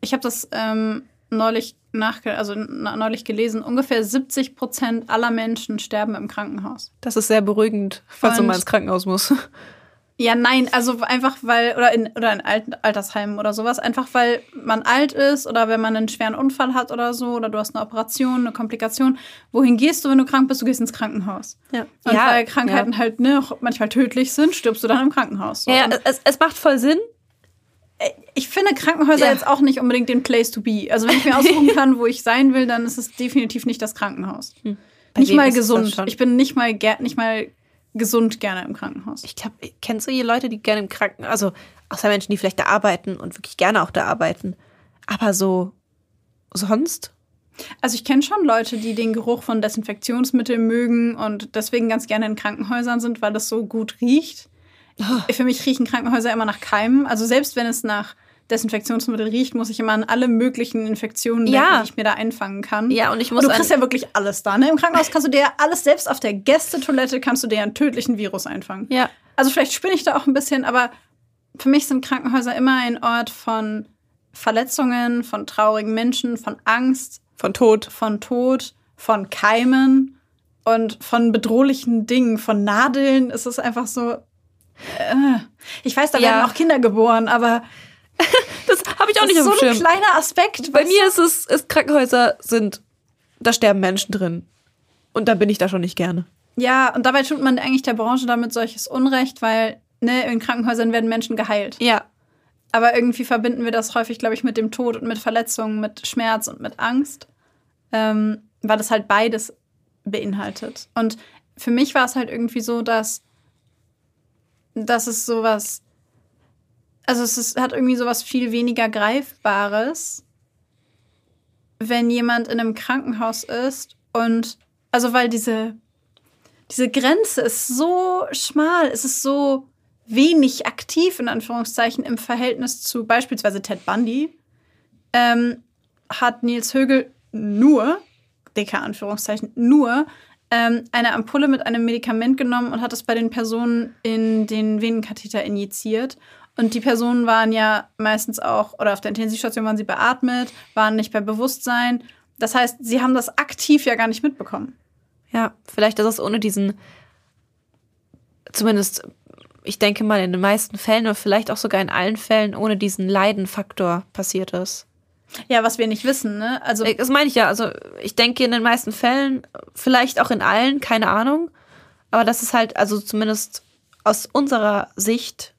ich habe das ähm, neulich nachge also neulich gelesen, ungefähr 70 Prozent aller Menschen sterben im Krankenhaus. Das ist sehr beruhigend, falls Und man ins Krankenhaus muss. [laughs] Ja, nein, also einfach weil, oder in, oder in alten Altersheimen oder sowas, einfach weil man alt ist oder wenn man einen schweren Unfall hat oder so, oder du hast eine Operation, eine Komplikation. Wohin gehst du, wenn du krank bist? Du gehst ins Krankenhaus. Ja. Und ja, weil Krankheiten ja. halt ne, auch manchmal tödlich sind, stirbst du dann im Krankenhaus. So. Ja es, es macht voll Sinn. Ich finde Krankenhäuser Ja. jetzt auch nicht unbedingt den Place to be. Also wenn ich mir [laughs] aussuchen kann, wo ich sein will, dann ist es definitiv nicht das Krankenhaus. Bei Nicht mal das gesund. Ich bin nicht mal, nicht mal gesund gerne im Krankenhaus. Ich glaube, kennst du hier Leute, die gerne im Kranken, also außer Menschen, die vielleicht da arbeiten und wirklich gerne auch da arbeiten, aber so sonst? Also ich kenne schon Leute, die den Geruch von Desinfektionsmitteln mögen und deswegen ganz gerne in Krankenhäusern sind, weil es so gut riecht. Oh. Für mich riechen Krankenhäuser immer nach Keimen. Also selbst wenn es nach Desinfektionsmittel riecht, muss ich immer an alle möglichen Infektionen denken, Ja. die ich mir da einfangen kann. Ja, und ich muss Und du kriegst ja wirklich alles da. Ne? Im Krankenhaus kannst du dir ja alles, selbst auf der Gästetoilette kannst du dir einen tödlichen Virus einfangen. Ja. Also vielleicht spinne ich da auch ein bisschen, aber für mich sind Krankenhäuser immer ein Ort von Verletzungen, von traurigen Menschen, von Angst, Von Tod. von Tod, von Keimen und von bedrohlichen Dingen, von Nadeln. Es ist einfach so. Äh, ich weiß, da Ja. werden auch Kinder geboren, aber [laughs] Das habe ich auch das nicht ist auf so dem ein Schirm. kleiner Aspekt. Bei mir ist es, ist Krankenhäuser sind, da sterben Menschen drin. Und da bin ich da schon nicht gerne. Ja, und dabei tut man eigentlich der Branche damit solches Unrecht, weil ne, in Krankenhäusern werden Menschen geheilt. Ja. Aber irgendwie verbinden wir das häufig, glaube ich, mit dem Tod und mit Verletzungen, mit Schmerz und mit Angst, ähm, weil das halt beides beinhaltet. Und für mich war es halt irgendwie so, dass, dass es sowas, also es ist, hat irgendwie sowas viel weniger Greifbares, wenn jemand in einem Krankenhaus ist und, also weil diese, diese Grenze ist so schmal, es ist so wenig aktiv, in Anführungszeichen, im Verhältnis zu beispielsweise Ted Bundy, ähm, hat Nils Högel nur, dicker Anführungszeichen, nur ähm, eine Ampulle mit einem Medikament genommen und hat es bei den Personen in den Venenkatheter injiziert. Und die Personen waren ja meistens auch, oder auf der Intensivstation waren sie beatmet, waren nicht bei Bewusstsein. Das heißt, sie haben das aktiv ja gar nicht mitbekommen. Ja, vielleicht ist es ohne diesen, zumindest, ich denke mal, in den meisten Fällen oder vielleicht auch sogar in allen Fällen ohne diesen Leidenfaktor passiert ist. Ja, was wir nicht wissen, ne? Also, Äh, Das meine ich ja. Also ich denke in den meisten Fällen, vielleicht auch in allen, keine Ahnung. Aber das ist halt, also zumindest aus unserer Sicht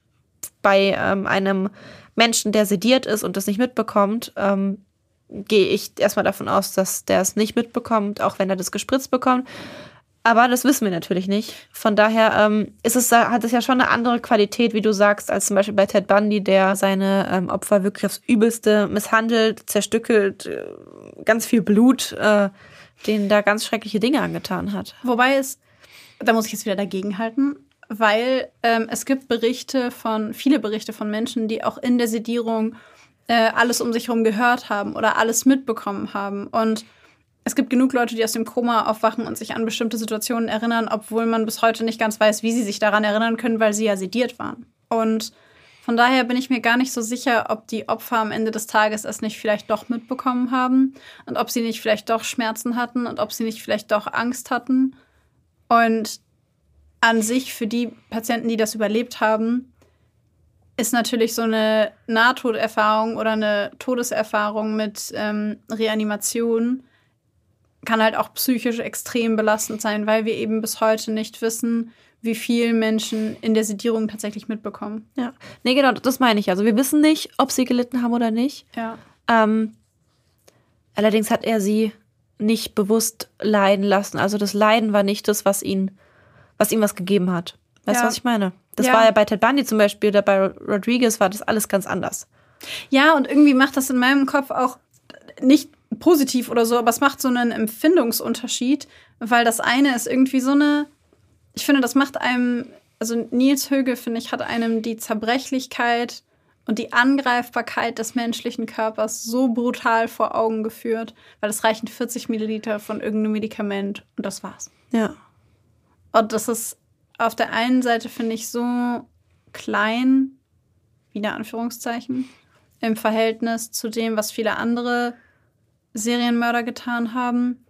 bei ähm, einem Menschen, der sediert ist und das nicht mitbekommt, ähm, gehe ich erstmal davon aus, dass der es nicht mitbekommt, auch wenn er das gespritzt bekommt. Aber das wissen wir natürlich nicht. Von daher ähm, ist es, hat es ja schon eine andere Qualität, wie du sagst, als zum Beispiel bei Ted Bundy, der seine ähm, Opfer wirklich aufs Übelste misshandelt, zerstückelt, äh, ganz viel Blut, äh, denen da ganz schreckliche Dinge angetan hat. Wobei es, da muss ich jetzt wieder dagegenhalten, weil ähm, es gibt Berichte von, viele Berichte von Menschen, die auch in der Sedierung äh, alles um sich herum gehört haben oder alles mitbekommen haben. Und es gibt genug Leute, die aus dem Koma aufwachen und sich an bestimmte Situationen erinnern, obwohl man bis heute nicht ganz weiß, wie sie sich daran erinnern können, weil sie ja sediert waren. Und von daher bin ich mir gar nicht so sicher, ob die Opfer am Ende des Tages es nicht vielleicht doch mitbekommen haben und ob sie nicht vielleicht doch Schmerzen hatten und ob sie nicht vielleicht doch Angst hatten. Und an sich für die Patienten, die das überlebt haben, ist natürlich so eine Nahtoderfahrung oder eine Todeserfahrung mit ähm, Reanimation kann halt auch psychisch extrem belastend sein, weil wir eben bis heute nicht wissen, wie viel Menschen in der Sedierung tatsächlich mitbekommen. Ja. Nee, genau, das meine ich. Also wir wissen nicht, ob sie gelitten haben oder nicht. Ja. Ähm, allerdings hat er sie nicht bewusst leiden lassen. Also das Leiden war nicht das, was ihn, was ihm was gegeben hat. Weißt du, Ja. was ich meine? Das Ja. war ja bei Ted Bundy zum Beispiel, oder bei Rodriguez war das alles ganz anders. Ja, und irgendwie macht das in meinem Kopf auch nicht positiv oder so, aber es macht so einen Empfindungsunterschied, weil das eine ist irgendwie so eine, ich finde, das macht einem, also Nils Högel, finde ich, hat einem die Zerbrechlichkeit und die Angreifbarkeit des menschlichen Körpers so brutal vor Augen geführt, weil es reichen 40 Milliliter von irgendeinem Medikament und das war's. Ja. Und das ist auf der einen Seite, finde ich, so klein, wieder Anführungszeichen, im Verhältnis zu dem, was viele andere Serienmörder getan haben.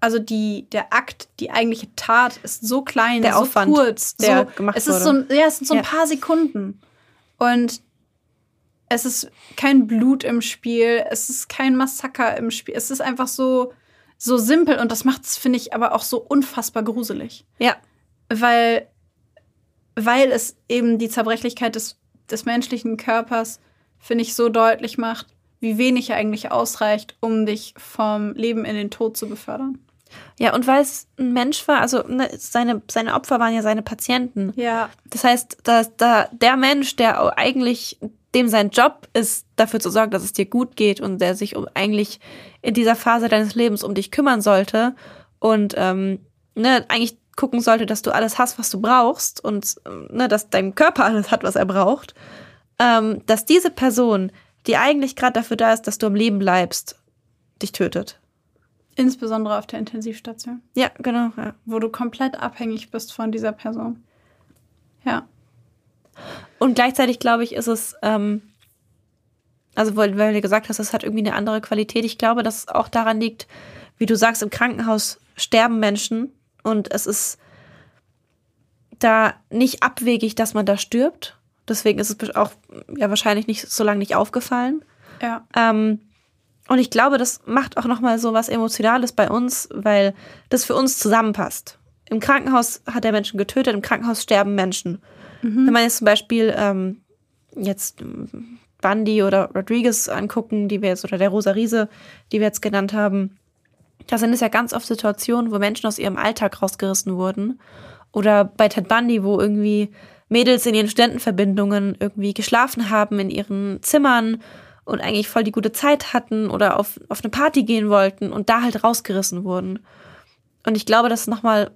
also die, der Akt, die eigentliche Tat ist so klein, Der so Aufwand, kurz, der so, gemacht es ist wurde. so, ein- ja, es sind so ein Ja. paar Sekunden. Und es ist kein Blut im Spiel, es ist kein Massaker im Spiel. Es ist einfach so, so simpel und das macht es, finde ich, aber auch so unfassbar gruselig. Ja. Weil, weil es eben die Zerbrechlichkeit des, des menschlichen Körpers, finde ich, so deutlich macht, wie wenig er eigentlich ausreicht, um dich vom Leben in den Tod zu befördern. Ja, und weil es ein Mensch war, also ne, seine, seine Opfer waren ja seine Patienten. Ja, Das heißt, dass da der Mensch, der eigentlich dem sein Job ist, dafür zu sorgen, dass es dir gut geht und der sich um eigentlich in dieser Phase deines Lebens um dich kümmern sollte und ähm, ne, eigentlich gucken sollte, dass du alles hast, was du brauchst und ähm, ne, dass dein Körper alles hat, was er braucht, ähm, dass diese Person, die eigentlich gerade dafür da ist, dass du am Leben bleibst, dich tötet. insbesondere auf der Intensivstation, Ja, genau. Ja. wo du komplett abhängig bist von dieser Person. Ja, Und gleichzeitig glaube ich, ist es, ähm, also weil, weil du gesagt hast, es hat irgendwie eine andere Qualität. Ich glaube, dass es auch daran liegt, wie du sagst, im Krankenhaus sterben Menschen und es ist da nicht abwegig, dass man da stirbt. Deswegen ist es auch ja wahrscheinlich nicht so lange nicht aufgefallen. ja, Ähm, und ich glaube, das macht auch noch mal so was Emotionales bei uns, weil das für uns zusammenpasst. Im Krankenhaus hat er Menschen getötet, im Krankenhaus sterben Menschen. Wenn man jetzt zum Beispiel ähm, jetzt ähm, Bundy oder Rodriguez angucken, die wir jetzt, oder der Rosa Riese, die wir jetzt genannt haben, da sind es ja ganz oft Situationen, wo Menschen aus ihrem Alltag rausgerissen wurden. Oder bei Ted Bundy, wo irgendwie Mädels in ihren Studentenverbindungen irgendwie geschlafen haben in ihren Zimmern und eigentlich voll die gute Zeit hatten oder auf, auf eine Party gehen wollten und da halt rausgerissen wurden. Und ich glaube, das ist nochmal,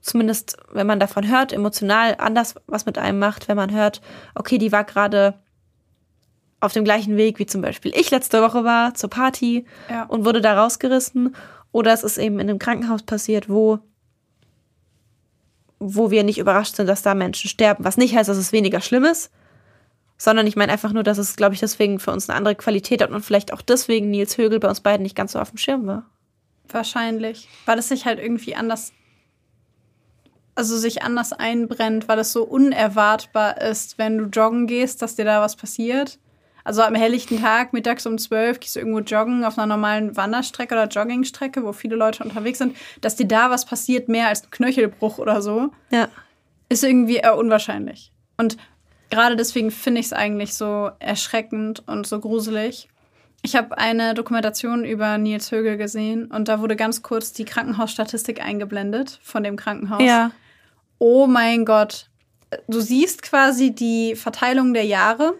zumindest wenn man davon hört, emotional anders was mit einem macht, wenn man hört, okay, die war gerade auf dem gleichen Weg, wie zum Beispiel ich letzte Woche war, zur Party ja. und wurde da rausgerissen. Oder es ist eben in einem Krankenhaus passiert, wo, wo wir nicht überrascht sind, dass da Menschen sterben. Was nicht heißt, dass es weniger schlimm ist, sondern ich meine einfach nur, dass es, glaube ich, deswegen für uns eine andere Qualität hat und vielleicht auch deswegen Nils Högel bei uns beiden nicht ganz so auf dem Schirm war. Wahrscheinlich. Weil es sich halt irgendwie anders, also sich anders einbrennt, weil es so unerwartbar ist, wenn du joggen gehst, dass dir da was passiert. Also am helllichten Tag, mittags um 12, gehst du irgendwo joggen auf einer normalen Wanderstrecke oder Joggingstrecke, wo viele Leute unterwegs sind, dass dir da was passiert, mehr als ein Knöchelbruch oder so, Ja. ist irgendwie eher unwahrscheinlich. Und gerade deswegen finde ich es eigentlich so erschreckend und so gruselig. Ich habe eine Dokumentation über Nils Högel gesehen und da wurde ganz kurz die Krankenhausstatistik eingeblendet von dem Krankenhaus. Ja. Oh mein Gott. Du siehst quasi die Verteilung der Jahre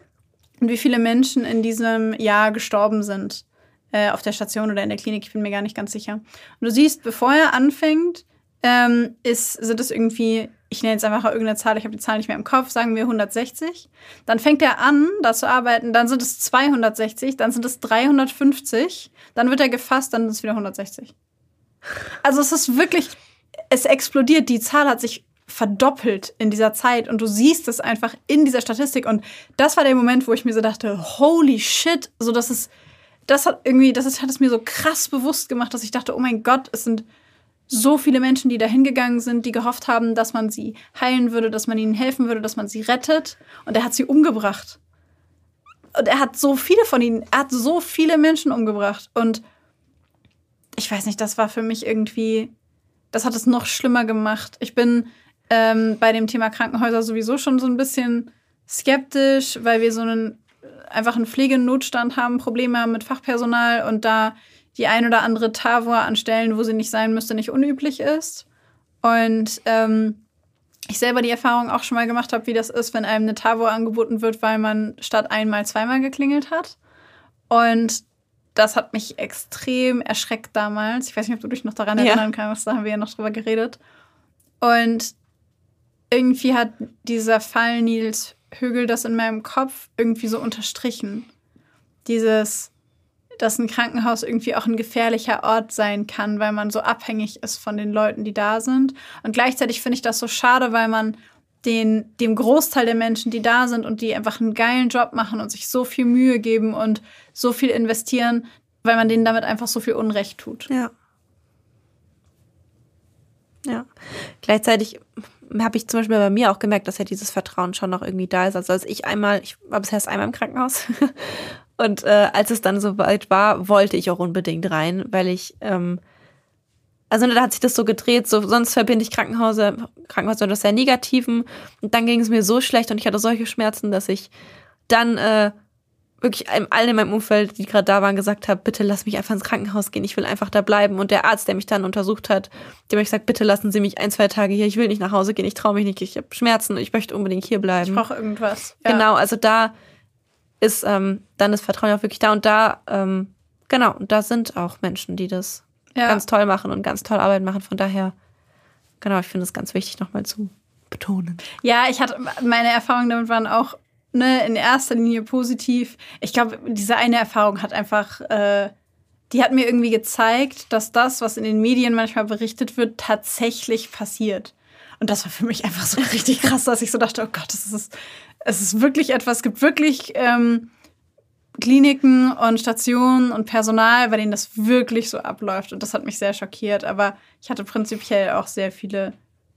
und wie viele Menschen in diesem Jahr gestorben sind. Äh, auf der Station oder in der Klinik, ich bin mir gar nicht ganz sicher. Und du siehst, bevor er anfängt, ähm, ist, sind es irgendwie, ich nenne jetzt einfach irgendeine Zahl, ich habe die Zahl nicht mehr im Kopf, sagen wir 160. Dann fängt er an, da zu arbeiten, dann sind es 260, dann sind es 350, dann wird er gefasst, dann sind es wieder 160. Also es ist wirklich, es explodiert, die Zahl hat sich verdoppelt in dieser Zeit und du siehst es einfach in dieser Statistik und das war der Moment, wo ich mir so dachte, holy shit, so dass es das hat irgendwie, das ist, hat es mir so krass bewusst gemacht, dass ich dachte, oh mein Gott, es sind so viele Menschen, die da hingegangen sind, die gehofft haben, dass man sie heilen würde, dass man ihnen helfen würde, dass man sie rettet. Und er hat sie umgebracht. Und er hat so viele von ihnen, er hat so viele Menschen umgebracht. Und ich weiß nicht, das war für mich irgendwie, das hat es noch schlimmer gemacht. Ich bin ähm, bei dem Thema Krankenhäuser sowieso schon so ein bisschen skeptisch, weil wir so einen einfach einen Pflegenotstand haben, Probleme haben mit Fachpersonal und da die ein oder andere Tavor an Stellen, wo sie nicht sein müsste, nicht unüblich ist. Und ähm, ich selber die Erfahrung auch schon mal gemacht habe, wie das ist, wenn einem eine Tavor angeboten wird, weil man statt einmal zweimal geklingelt hat. Und das hat mich extrem erschreckt damals. Ich weiß nicht, ob du dich noch daran Ja. erinnern kannst, da haben wir ja noch drüber geredet. Und irgendwie hat dieser Fall Nils Högel das in meinem Kopf irgendwie so unterstrichen. Dieses, dass ein Krankenhaus irgendwie auch ein gefährlicher Ort sein kann, weil man so abhängig ist von den Leuten, die da sind. Und gleichzeitig finde ich das so schade, weil man den, dem Großteil der Menschen, die da sind und die einfach einen geilen Job machen und sich so viel Mühe geben und so viel investieren, weil man denen damit einfach so viel Unrecht tut. Ja. Ja. Gleichzeitig habe ich zum Beispiel bei mir auch gemerkt, dass ja dieses Vertrauen schon noch irgendwie da ist. Also als ich einmal, ich war bisher erst einmal im Krankenhaus [laughs] und äh, als es dann soweit war, wollte ich auch unbedingt rein, weil ich, ähm, also da hat sich das so gedreht, so sonst verbinde ich Krankenhäuser, Krankenhäuser mit sehr Negativen und dann ging es mir so schlecht und ich hatte solche Schmerzen, dass ich dann äh, wirklich allen in meinem Umfeld, die gerade da waren, gesagt habe, bitte lass mich einfach ins Krankenhaus gehen, ich will einfach da bleiben. Und der Arzt, der mich dann untersucht hat, dem habe ich gesagt, bitte lassen Sie mich ein, zwei Tage hier, ich will nicht nach Hause gehen, ich traue mich nicht, ich habe Schmerzen, ich möchte unbedingt hier bleiben. Ich brauche irgendwas. Ja. Genau, also da ist ähm, dann das Vertrauen auch wirklich da und da, ähm, genau, und da sind auch Menschen, die das ja. ganz toll machen und ganz toll Arbeit machen. Von daher, genau, ich finde es ganz wichtig, nochmal zu betonen. Ja, ich hatte, meine Erfahrungen damit waren auch ne, in erster Linie positiv. Ich glaube, diese eine Erfahrung hat einfach, äh, die hat mir irgendwie gezeigt, dass das, was in den Medien manchmal berichtet wird, tatsächlich passiert. Und das war für mich einfach so [laughs] richtig krass, dass ich so dachte, oh Gott, es ist, es ist wirklich etwas, es gibt wirklich ähm, Kliniken und Stationen und Personal, bei denen das wirklich so abläuft. Und das hat mich sehr schockiert. Aber ich hatte prinzipiell auch sehr viele,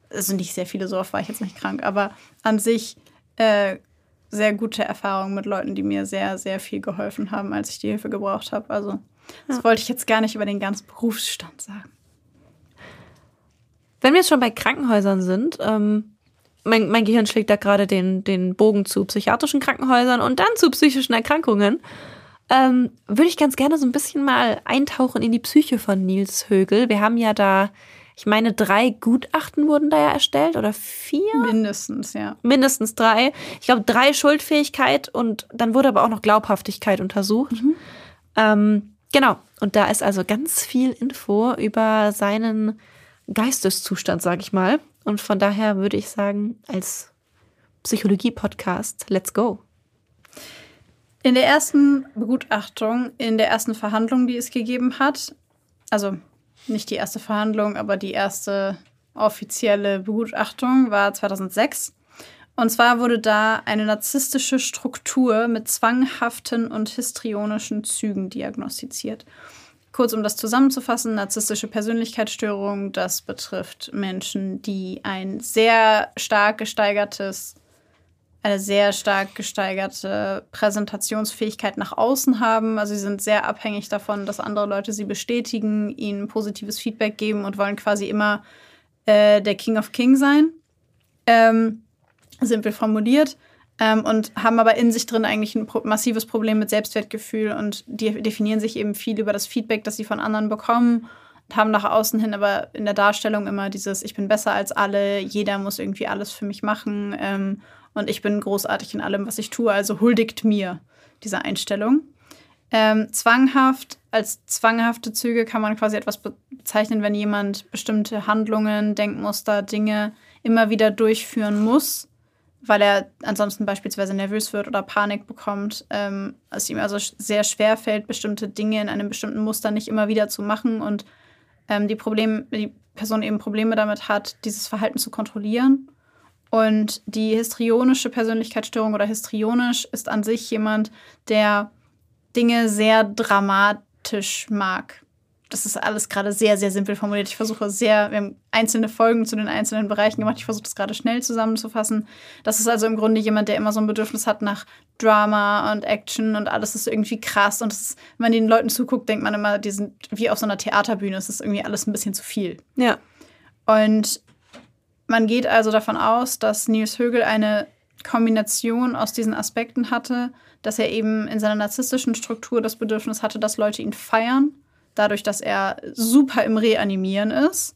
also nicht sehr viele, so oft war ich jetzt nicht krank, aber an sich äh, sehr gute Erfahrungen mit Leuten, die mir sehr, sehr viel geholfen haben, als ich die Hilfe gebraucht habe. Also, das ja. wollte ich jetzt gar nicht über den ganzen Berufsstand sagen. Wenn wir jetzt schon bei Krankenhäusern sind, ähm, mein, mein Gehirn schlägt da gerade den, den Bogen zu psychiatrischen Krankenhäusern und dann zu psychischen Erkrankungen. Ähm, würde ich ganz gerne so ein bisschen mal eintauchen in die Psyche von Nils Högel. Wir haben ja da ich meine, drei Gutachten wurden da ja erstellt oder vier? Mindestens, ja. Mindestens drei. Ich glaube, drei Schuldfähigkeit und dann wurde aber auch noch Glaubhaftigkeit untersucht. Mhm. Ähm, genau. Und da ist also ganz viel Info über seinen Geisteszustand, sage ich mal. Und von daher würde ich sagen, als Psychologie-Podcast, let's go. In der ersten Begutachtung, in der ersten Verhandlung, die es gegeben hat, also nicht die erste Verhandlung, aber die erste offizielle Begutachtung war 2006. Und zwar wurde da eine narzisstische Struktur mit zwanghaften und histrionischen Zügen diagnostiziert. Kurz um das zusammenzufassen, narzisstische Persönlichkeitsstörung, das betrifft Menschen, die ein sehr stark gesteigertes eine sehr stark gesteigerte Präsentationsfähigkeit nach außen haben. Also sie sind sehr abhängig davon, dass andere Leute sie bestätigen, ihnen positives Feedback geben und wollen quasi immer äh, der King of King sein. Ähm, simpel formuliert. Ähm, und haben aber in sich drin eigentlich ein massives Problem mit Selbstwertgefühl und die definieren sich eben viel über das Feedback, das sie von anderen bekommen haben nach außen hin aber in der Darstellung immer dieses, ich bin besser als alle, jeder muss irgendwie alles für mich machen ähm, und ich bin großartig in allem, was ich tue, also huldigt mir diese Einstellung. Ähm, zwanghaft, als zwanghafte Züge kann man quasi etwas bezeichnen, wenn jemand bestimmte Handlungen, Denkmuster, Dinge immer wieder durchführen muss, weil er ansonsten beispielsweise nervös wird oder Panik bekommt. Ähm, es ihm also sehr schwer fällt, bestimmte Dinge in einem bestimmten Muster nicht immer wieder zu machen und ähm, die, Problem, die Person eben Probleme damit hat, dieses Verhalten zu kontrollieren und die histrionische Persönlichkeitsstörung oder histrionisch ist an sich jemand, der Dinge sehr dramatisch mag. Das ist alles gerade sehr, sehr simpel formuliert. Ich versuche sehr, wir haben einzelne Folgen zu den einzelnen Bereichen gemacht. Ich versuche das gerade schnell zusammenzufassen. Das ist also im Grunde jemand, der immer so ein Bedürfnis hat nach Drama und Action und alles ist irgendwie krass. Und ist, wenn man den Leuten zuguckt, denkt man immer, die sind wie auf so einer Theaterbühne. Es ist irgendwie alles ein bisschen zu viel. Ja. Und man geht also davon aus, dass Nils Högel eine Kombination aus diesen Aspekten hatte, dass er eben in seiner narzisstischen Struktur das Bedürfnis hatte, dass Leute ihn feiern, dadurch, dass er super im Reanimieren ist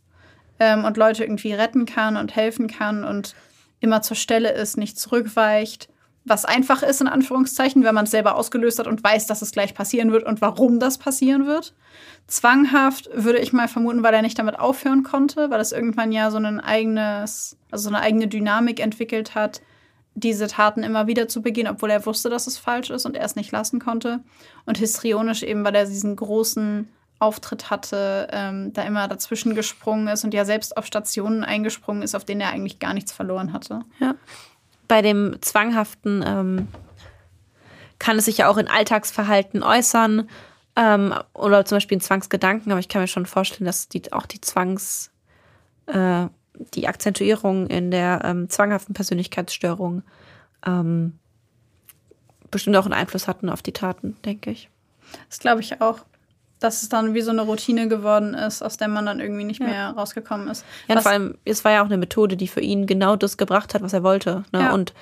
ähm, und Leute irgendwie retten kann und helfen kann und immer zur Stelle ist, nicht zurückweicht was einfach ist, in Anführungszeichen, wenn man es selber ausgelöst hat und weiß, dass es gleich passieren wird und warum das passieren wird. Zwanghaft würde ich mal vermuten, weil er nicht damit aufhören konnte, weil es irgendwann ja so ein eigenes, also so eine eigene Dynamik entwickelt hat, diese Taten immer wieder zu begehen, obwohl er wusste, dass es falsch ist und er es nicht lassen konnte. Und histrionisch eben, weil er diesen großen Auftritt hatte, ähm, da immer dazwischen gesprungen ist und ja selbst auf Stationen eingesprungen ist, auf denen er eigentlich gar nichts verloren hatte. Ja bei dem Zwanghaften ähm, kann es sich ja auch in Alltagsverhalten äußern ähm, oder zum Beispiel in Zwangsgedanken, aber ich kann mir schon vorstellen, dass die, auch die Zwangs, äh, die Akzentuierung in der ähm, zwanghaften Persönlichkeitsstörung ähm, bestimmt auch einen Einfluss hatten auf die Taten, denke ich. Das glaube ich auch. Dass es dann wie so eine Routine geworden ist, aus der man dann irgendwie nicht Ja. mehr rausgekommen ist. Ja, und vor allem, es war ja auch eine Methode, die für ihn genau das gebracht hat, was er wollte. Ne? Ja. Und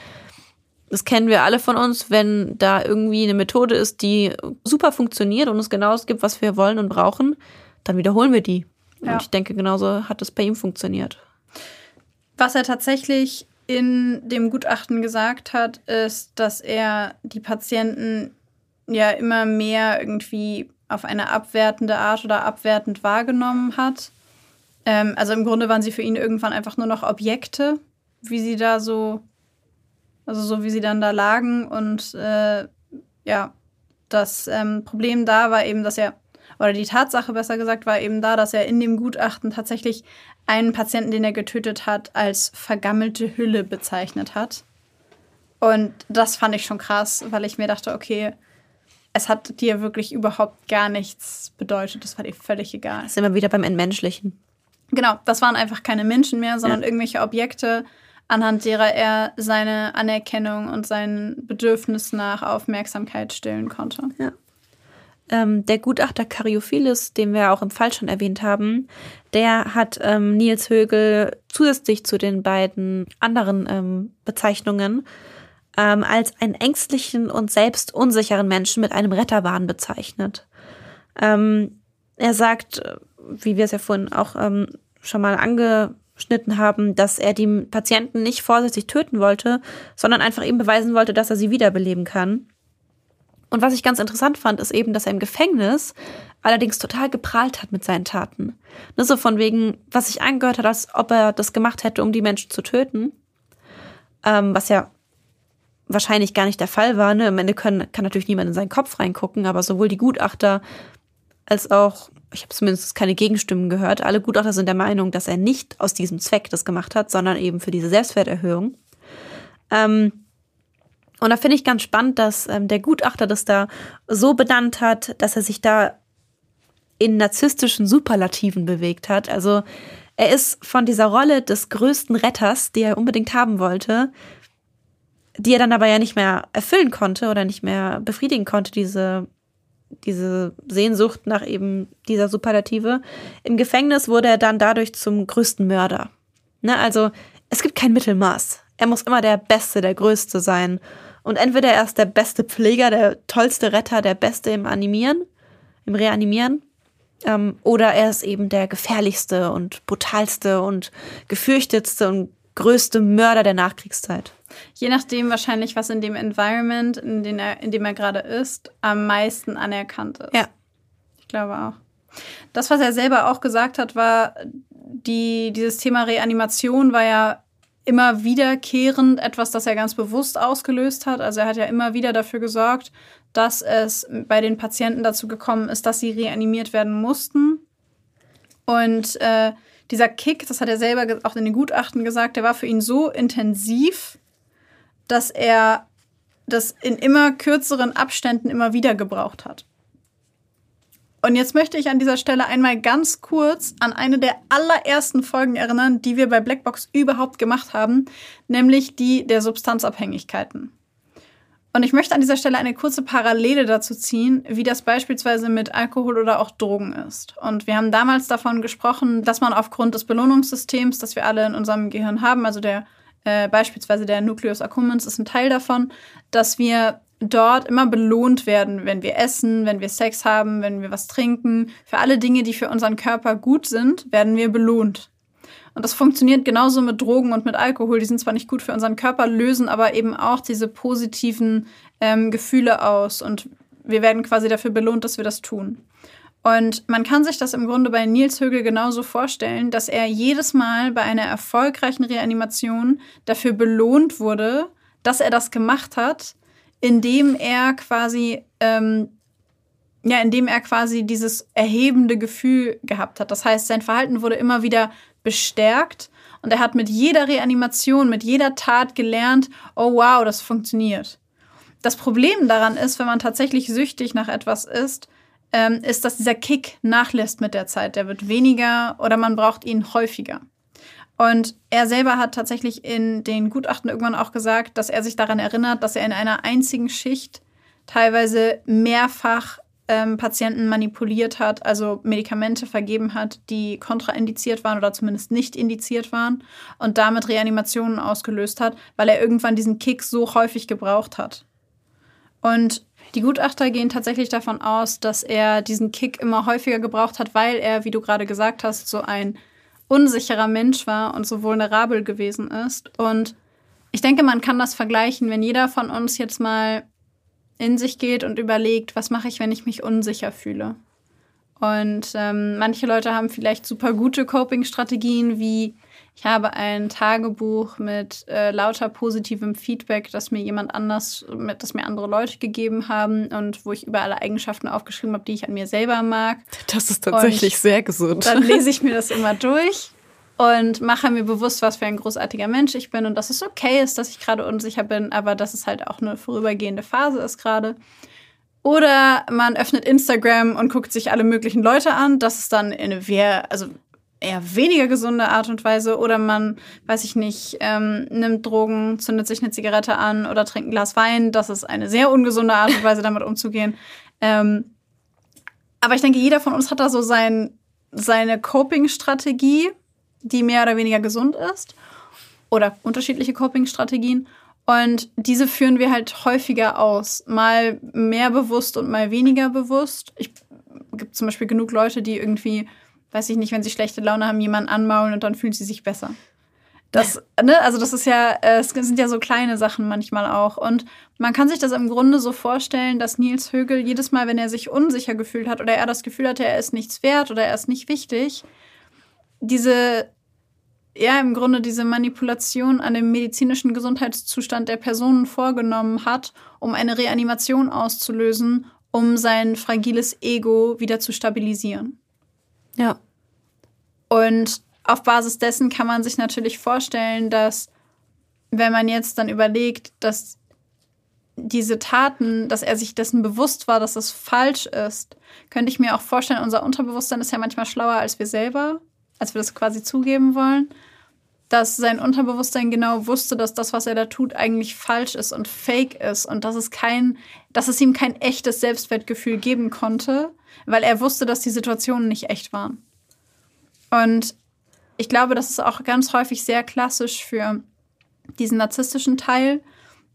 das kennen wir alle von uns, wenn da irgendwie eine Methode ist, die super funktioniert und uns genau das gibt, was wir wollen und brauchen, dann wiederholen wir die. Ja. Und ich denke, genauso hat es bei ihm funktioniert. Was er tatsächlich in dem Gutachten gesagt hat, ist, dass er die Patienten ja immer mehr irgendwie auf eine abwertende Art oder abwertend wahrgenommen hat. Ähm, also im Grunde waren sie für ihn irgendwann einfach nur noch Objekte, wie sie da so, also so wie sie dann da lagen. Und äh, ja, das ähm, Problem da war eben, dass er, oder die Tatsache besser gesagt, war eben da, dass er in dem Gutachten tatsächlich einen Patienten, den er getötet hat, als vergammelte Hülle bezeichnet hat. Und das fand ich schon krass, weil ich mir dachte, okay, es hat dir wirklich überhaupt gar nichts bedeutet. Das war dir völlig egal. Das ist immer wieder beim Entmenschlichen. Genau, das waren einfach keine Menschen mehr, sondern Ja. irgendwelche Objekte, anhand derer er seine Anerkennung und sein Bedürfnis nach Aufmerksamkeit stillen konnte. Ähm, der Gutachter Karyophilis, den wir auch im Fall schon erwähnt haben, der hat ähm, Nils Högel zusätzlich zu den beiden anderen ähm, Bezeichnungen ähm, als einen ängstlichen und selbst unsicheren Menschen mit einem Retterwahn bezeichnet. Ähm, er sagt, äh, wie wir es ja vorhin auch ähm, schon mal angeschnitten haben, dass er die Patienten nicht vorsätzlich töten wollte, sondern einfach ihm beweisen wollte, dass er sie wiederbeleben kann. Und was ich ganz interessant fand, ist eben, dass er im Gefängnis allerdings total geprahlt hat mit seinen Taten. Ne, so von wegen, was sich angehört hat, als ob er das gemacht hätte, um die Menschen zu töten. Ähm, was ja wahrscheinlich gar nicht der Fall war. Ne? Am Ende können, kann natürlich niemand in seinen Kopf reingucken, aber sowohl die Gutachter als auch, ich habe zumindest keine Gegenstimmen gehört, alle Gutachter sind der Meinung, dass er nicht aus diesem Zweck das gemacht hat, sondern eben für diese Selbstwerterhöhung. Ähm, und da finde ich ganz spannend, dass ähm, der Gutachter das da so benannt hat, dass er sich da in narzisstischen Superlativen bewegt hat. Also er ist von dieser Rolle des größten Retters, die er unbedingt haben wollte, die er dann aber ja nicht mehr erfüllen konnte oder nicht mehr befriedigen konnte, diese, diese Sehnsucht nach eben dieser Superlative. Im Gefängnis wurde er dann dadurch zum größten Mörder. Ne? Also es gibt kein Mittelmaß. Er muss immer der Beste, der Größte sein. Und entweder er ist der beste Pfleger, der tollste Retter, der Beste im Animieren, im Reanimieren, ähm, oder er ist eben der gefährlichste und brutalste und gefürchtetste und größte Mörder der Nachkriegszeit. Je nachdem wahrscheinlich, was in dem Environment, in, den er, in dem er gerade ist, am meisten anerkannt ist. Ja. Ich glaube auch. Das, was er selber auch gesagt hat, war, die, dieses Thema Reanimation war ja immer wiederkehrend etwas, das er ganz bewusst ausgelöst hat. Also er hat ja immer wieder dafür gesorgt, dass es bei den Patienten dazu gekommen ist, dass sie reanimiert werden mussten. Und äh, dieser Kick, das hat er selber auch in den Gutachten gesagt, der war für ihn so intensiv, dass er das in immer kürzeren Abständen immer wieder gebraucht hat. Und jetzt möchte ich an dieser Stelle einmal ganz kurz an eine der allerersten Folgen erinnern, die wir bei Blackbox überhaupt gemacht haben, nämlich die der Substanzabhängigkeiten. Und ich möchte an dieser Stelle eine kurze Parallele dazu ziehen, wie das beispielsweise mit Alkohol oder auch Drogen ist. Und wir haben damals davon gesprochen, dass man aufgrund des Belohnungssystems, das wir alle in unserem Gehirn haben, also der äh, beispielsweise der Nucleus accumbens ist ein Teil davon, dass wir dort immer belohnt werden, wenn wir essen, wenn wir Sex haben, wenn wir was trinken. Für alle Dinge, die für unseren Körper gut sind, werden wir belohnt. Und das funktioniert genauso mit Drogen und mit Alkohol. Die sind zwar nicht gut für unseren Körper, lösen aber eben auch diese positiven ähm, Gefühle aus. Und wir werden quasi dafür belohnt, dass wir das tun. Und man kann sich das im Grunde bei Nils Högel genauso vorstellen, dass er jedes Mal bei einer erfolgreichen Reanimation dafür belohnt wurde, dass er das gemacht hat, indem er quasi ähm, ja, indem er quasi dieses erhebende Gefühl gehabt hat. Das heißt, sein Verhalten wurde immer wieder bestärkt und er hat mit jeder Reanimation, mit jeder Tat gelernt, oh wow, das funktioniert. Das Problem daran ist, wenn man tatsächlich süchtig nach etwas ist, ähm, ist, dass dieser Kick nachlässt mit der Zeit. Der wird weniger oder man braucht ihn häufiger. Und er selber hat tatsächlich in den Gutachten irgendwann auch gesagt, dass er sich daran erinnert, dass er in einer einzigen Schicht teilweise mehrfach ähm, Patienten manipuliert hat, also Medikamente vergeben hat, die kontraindiziert waren oder zumindest nicht indiziert waren und damit Reanimationen ausgelöst hat, weil er irgendwann diesen Kick so häufig gebraucht hat. Und die Gutachter gehen tatsächlich davon aus, dass er diesen Kick immer häufiger gebraucht hat, weil er, wie du gerade gesagt hast, so ein unsicherer Mensch war und so vulnerabel gewesen ist. Und ich denke, man kann das vergleichen, wenn jeder von uns jetzt mal in sich geht und überlegt, was mache ich, wenn ich mich unsicher fühle. Und ähm, manche Leute haben vielleicht super gute Coping-Strategien, wie ich habe ein Tagebuch mit äh, lauter positivem Feedback, das mir jemand anders, mit, das mir andere Leute gegeben haben und wo ich über alle Eigenschaften aufgeschrieben habe, die ich an mir selber mag. Das ist tatsächlich und sehr gesund. Dann lese ich mir das [laughs] immer durch und mache mir bewusst, was für ein großartiger Mensch ich bin und dass es okay ist, dass ich gerade unsicher bin, aber dass es halt auch eine vorübergehende Phase ist gerade. Oder man öffnet Instagram und guckt sich alle möglichen Leute an. Das ist dann eine sehr, also eher weniger gesunde Art und Weise. Oder man, weiß ich nicht, ähm, nimmt Drogen, zündet sich eine Zigarette an oder trinkt ein Glas Wein. Das ist eine sehr ungesunde Art und Weise, damit umzugehen. Ähm, aber ich denke, jeder von uns hat da so sein, seine Coping-Strategie die mehr oder weniger gesund ist oder unterschiedliche Coping-Strategien. Und diese führen wir halt häufiger aus. Mal mehr bewusst und mal weniger bewusst. Ich gibt zum Beispiel genug Leute, die irgendwie, weiß ich nicht, wenn sie schlechte Laune haben, jemanden anmaulen und dann fühlen sie sich besser. Das, ne, also das ist ja, äh, es sind ja so kleine Sachen manchmal auch. Und man kann sich das im Grunde so vorstellen, dass Nils Högel jedes Mal, wenn er sich unsicher gefühlt hat oder er das Gefühl hatte, er ist nichts wert oder er ist nicht wichtig, diese ja im Grunde diese Manipulation an dem medizinischen Gesundheitszustand der Personen vorgenommen hat, um eine Reanimation auszulösen, um sein fragiles Ego wieder zu stabilisieren. Ja. Und auf Basis dessen kann man sich natürlich vorstellen, dass wenn man jetzt dann überlegt, dass diese Taten, dass er sich dessen bewusst war, dass es falsch ist, könnte ich mir auch vorstellen, unser Unterbewusstsein ist ja manchmal schlauer als wir selber als wir das quasi zugeben wollen, dass sein Unterbewusstsein genau wusste, dass das, was er da tut, eigentlich falsch ist und fake ist und dass es kein, dass es ihm kein echtes Selbstwertgefühl geben konnte, weil er wusste, dass die Situationen nicht echt waren. Und ich glaube, das ist auch ganz häufig sehr klassisch für diesen narzisstischen Teil,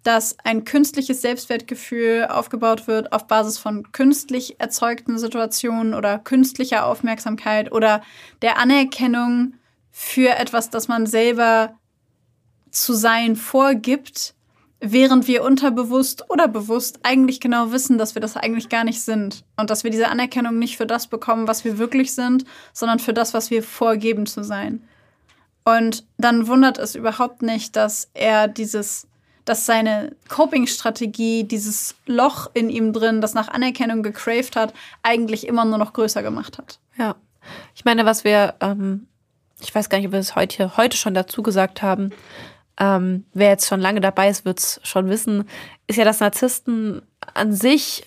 dass ein künstliches Selbstwertgefühl aufgebaut wird auf Basis von künstlich erzeugten Situationen oder künstlicher Aufmerksamkeit oder der Anerkennung für etwas, das man selber zu sein vorgibt, während wir unterbewusst oder bewusst eigentlich genau wissen, dass wir das eigentlich gar nicht sind und dass wir diese Anerkennung nicht für das bekommen, was wir wirklich sind, sondern für das, was wir vorgeben zu sein. Und dann wundert es überhaupt nicht, dass er dieses dass seine Coping-Strategie dieses Loch in ihm drin, das nach Anerkennung gecraved hat, eigentlich immer nur noch größer gemacht hat. Ja. Ich meine, was wir, ähm, ich weiß gar nicht, ob wir es heute, heute schon dazu gesagt haben, ähm, wer jetzt schon lange dabei ist, wird es schon wissen, ist ja, dass Narzissten an sich,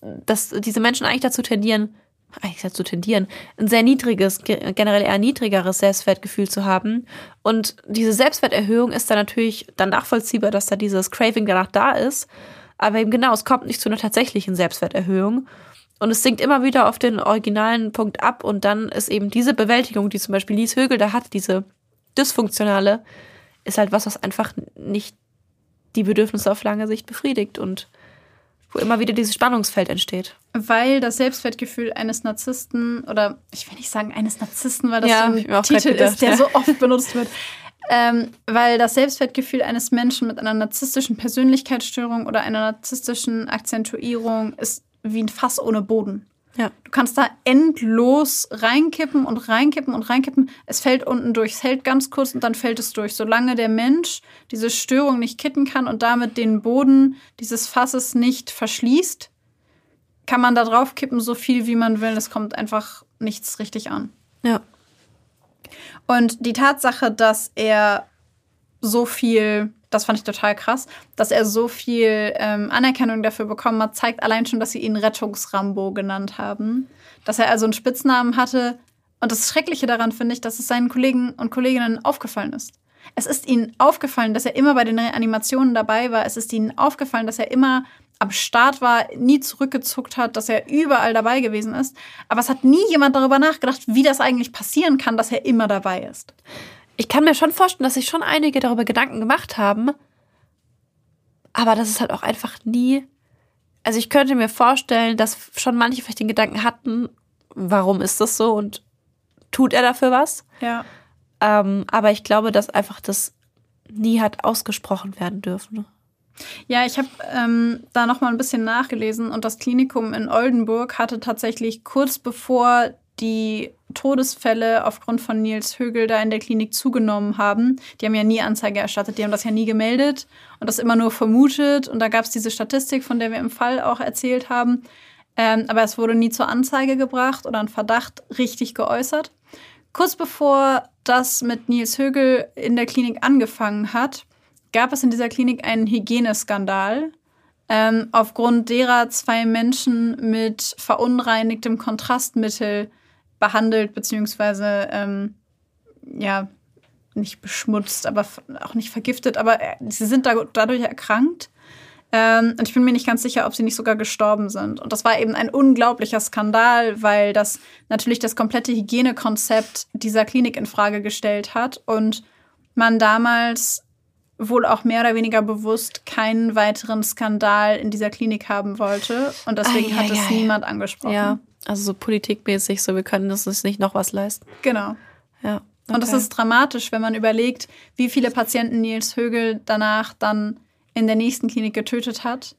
dass diese Menschen eigentlich dazu tendieren, eigentlich dazu tendieren, ein sehr niedriges, generell eher niedrigeres Selbstwertgefühl zu haben. Und diese Selbstwerterhöhung ist dann natürlich dann nachvollziehbar, dass da dieses Craving danach da ist. Aber eben genau, es kommt nicht zu einer tatsächlichen Selbstwerterhöhung. Und es sinkt immer wieder auf den originalen Punkt ab. Und dann ist eben diese Bewältigung, die zum Beispiel Lies Högel da hat, diese dysfunktionale, ist halt was, was einfach nicht die Bedürfnisse auf lange Sicht befriedigt. Und wo immer wieder dieses Spannungsfeld entsteht. Weil das Selbstwertgefühl eines Narzissten, oder ich will nicht sagen eines Narzissten, weil das ja, so ein Titel gedacht, ist, der ja. so oft benutzt wird. Ähm, weil das Selbstwertgefühl eines Menschen mit einer narzisstischen Persönlichkeitsstörung oder einer narzisstischen Akzentuierung ist wie ein Fass ohne Boden. Ja. Du kannst da endlos reinkippen und reinkippen und reinkippen. Es fällt unten durch. Es hält ganz kurz und dann fällt es durch. Solange der Mensch diese Störung nicht kitten kann und damit den Boden dieses Fasses nicht verschließt, kann man da drauf kippen, so viel wie man will. Es kommt einfach nichts richtig an. Ja. Und die Tatsache, dass er so viel das fand ich total krass, dass er so viel ähm, Anerkennung dafür bekommen hat, zeigt allein schon, dass sie ihn Rettungsrambo genannt haben. Dass er also einen Spitznamen hatte, Und das Schreckliche daran finde ich, dass es seinen Kollegen und Kolleginnen aufgefallen ist. Es ist ihnen aufgefallen, dass er immer bei den Reanimationen dabei war. Es ist ihnen aufgefallen, dass er immer am Start war, nie zurückgezuckt hat, dass er überall dabei gewesen ist. Aber es hat nie jemand darüber nachgedacht, wie das eigentlich passieren kann, dass er immer dabei ist. Ich kann mir schon vorstellen, dass sich schon einige darüber Gedanken gemacht haben. Aber das ist halt auch einfach nie. Also ich könnte mir vorstellen, dass schon manche vielleicht den Gedanken hatten, warum ist das so und tut er dafür was? Ja. Ähm, aber ich glaube, dass einfach das nie hat ausgesprochen werden dürfen. Ja, ich habe ähm, da noch mal ein bisschen nachgelesen und das Klinikum in Oldenburg hatte tatsächlich kurz bevor die Todesfälle aufgrund von Nils Högel da in der Klinik zugenommen haben. Die haben ja nie Anzeige erstattet, die haben das ja nie gemeldet und das immer nur vermutet. Und da gab es diese Statistik, von der wir im Fall auch erzählt haben. Ähm, aber es wurde nie zur Anzeige gebracht oder ein Verdacht richtig geäußert. Kurz bevor das mit Nils Högel in der Klinik angefangen hat, gab es in dieser Klinik einen Hygieneskandal, ähm, aufgrund derer zwei Menschen mit verunreinigtem Kontrastmittel behandelt bzw. Ähm, ja nicht beschmutzt, aber auch nicht vergiftet, aber äh, sie sind da, dadurch erkrankt. Ähm, und ich bin mir nicht ganz sicher, ob sie nicht sogar gestorben sind. Und das war eben ein unglaublicher Skandal, weil das natürlich das komplette Hygienekonzept dieser Klinik in Frage gestellt hat und man damals wohl auch mehr oder weniger bewusst keinen weiteren Skandal in dieser Klinik haben wollte. Und deswegen ah, ja, hat es ja, niemand ja. angesprochen. Also so politikmäßig, so wir können uns nicht noch was leisten. Genau. Ja. Okay. Und das ist dramatisch, wenn man überlegt, wie viele Patienten Nils Högel danach dann in der nächsten Klinik getötet hat.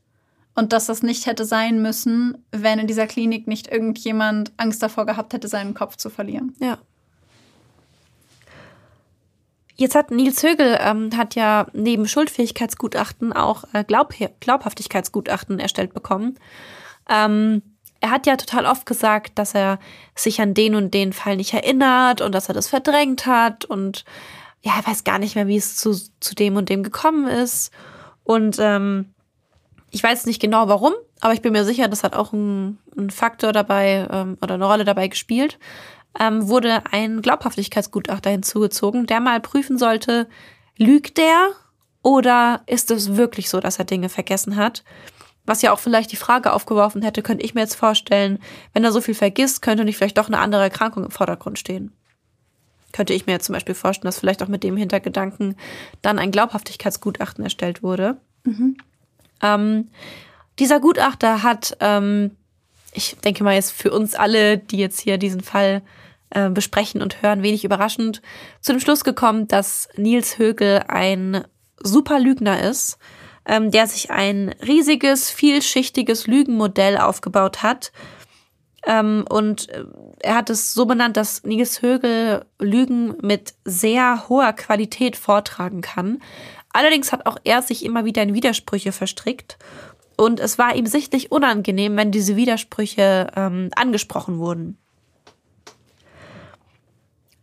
Und dass das nicht hätte sein müssen, wenn in dieser Klinik nicht irgendjemand Angst davor gehabt hätte, seinen Kopf zu verlieren. Ja. Jetzt hat Nils Högel ähm, hat ja neben Schuldfähigkeitsgutachten auch äh, Glaub Glaubhaftigkeitsgutachten erstellt bekommen. Ähm, er hat ja total oft gesagt, dass er sich an den und den Fall nicht erinnert und dass er das verdrängt hat und ja, er weiß gar nicht mehr, wie es zu, zu dem und dem gekommen ist. Und ähm, ich weiß nicht genau warum, aber ich bin mir sicher, das hat auch ein, ein Faktor dabei ähm, oder eine Rolle dabei gespielt ähm, wurde ein Glaubhaftigkeitsgutachter hinzugezogen, der mal prüfen sollte, lügt der oder ist es wirklich so, dass er Dinge vergessen hat? Was ja auch vielleicht die Frage aufgeworfen hätte, könnte ich mir jetzt vorstellen, wenn er so viel vergisst, könnte nicht vielleicht doch eine andere Erkrankung im Vordergrund stehen. Könnte ich mir jetzt zum Beispiel vorstellen, dass vielleicht auch mit dem Hintergedanken dann ein Glaubhaftigkeitsgutachten erstellt wurde. Mhm. Ähm, dieser Gutachter hat, ähm, ich denke mal jetzt für uns alle, die jetzt hier diesen Fall äh, besprechen und hören, wenig überraschend, zu dem Schluss gekommen, dass Nils Högel ein super Lügner ist, ähm, der sich ein riesiges, vielschichtiges Lügenmodell aufgebaut hat. Ähm, und äh, er hat es so benannt, dass Nils Högel Lügen mit sehr hoher Qualität vortragen kann. Allerdings hat auch er sich immer wieder in Widersprüche verstrickt. Und es war ihm sichtlich unangenehm, wenn diese Widersprüche ähm, angesprochen wurden.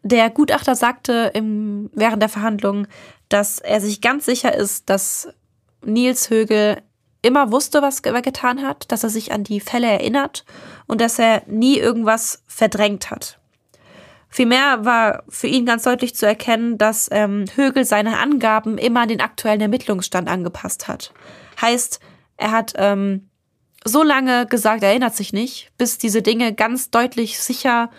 Der Gutachter sagte im, während der Verhandlung, dass er sich ganz sicher ist, dass Nils Högel immer wusste, was er getan hat, dass er sich an die Fälle erinnert und dass er nie irgendwas verdrängt hat. Vielmehr war für ihn ganz deutlich zu erkennen, dass ähm, Högel seine Angaben immer an den aktuellen Ermittlungsstand angepasst hat. Heißt, er hat ähm, so lange gesagt, er erinnert sich nicht, bis diese Dinge ganz deutlich sicher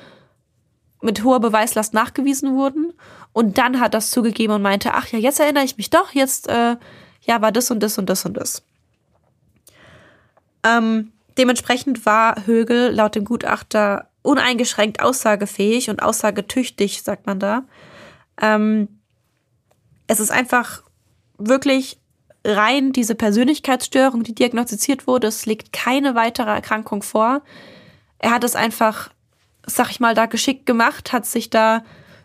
mit hoher Beweislast nachgewiesen wurden. Und dann hat das zugegeben und meinte, ach ja, jetzt erinnere ich mich doch, jetzt äh, ja, war das und das und das und das. Ähm, dementsprechend war Högel laut dem Gutachter uneingeschränkt aussagefähig und aussagetüchtig, sagt man da. Ähm, es ist einfach wirklich rein diese Persönlichkeitsstörung, die diagnostiziert wurde. Es liegt keine weitere Erkrankung vor. Er hat es einfach sag ich mal, da geschickt gemacht, hat sich da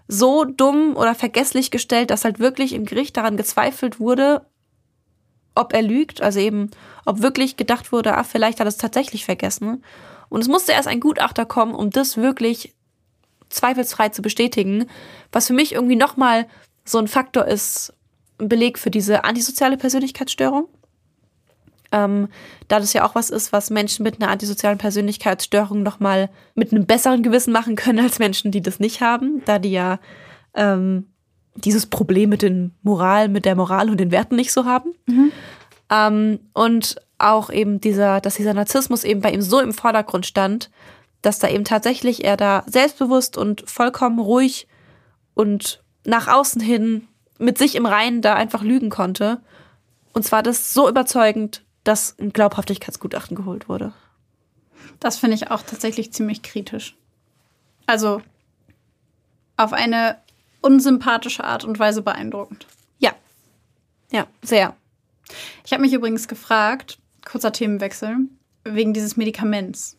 so dumm oder vergesslich gestellt, dass halt wirklich im Gericht daran gezweifelt wurde, ob er lügt, also eben, ob wirklich gedacht wurde, ah, vielleicht hat er es tatsächlich vergessen. Und es musste erst ein Gutachter kommen, um das wirklich zweifelsfrei zu bestätigen, was für mich irgendwie nochmal so ein Faktor ist, ein Beleg für diese antisoziale Persönlichkeitsstörung. Ähm, da das ja auch was ist, was Menschen mit einer antisozialen Persönlichkeitsstörung nochmal mit einem besseren Gewissen machen können als Menschen, die das nicht haben, da die ja ähm, dieses Problem mit den Moral, mit der Moral und den Werten nicht so haben. Mhm. Ähm, und auch eben dieser, dass dieser Narzissmus eben bei ihm so im Vordergrund stand, dass da eben tatsächlich er da selbstbewusst und vollkommen ruhig und nach außen hin mit sich im Reinen da einfach lügen konnte. Und zwar das so überzeugend, dass ein Glaubhaftigkeitsgutachten geholt wurde. Das finde ich auch tatsächlich ziemlich kritisch. Also auf eine unsympathische Art und Weise beeindruckend. Ja. Ja, sehr. Ich habe mich übrigens gefragt, kurzer Themenwechsel, wegen dieses Medikaments.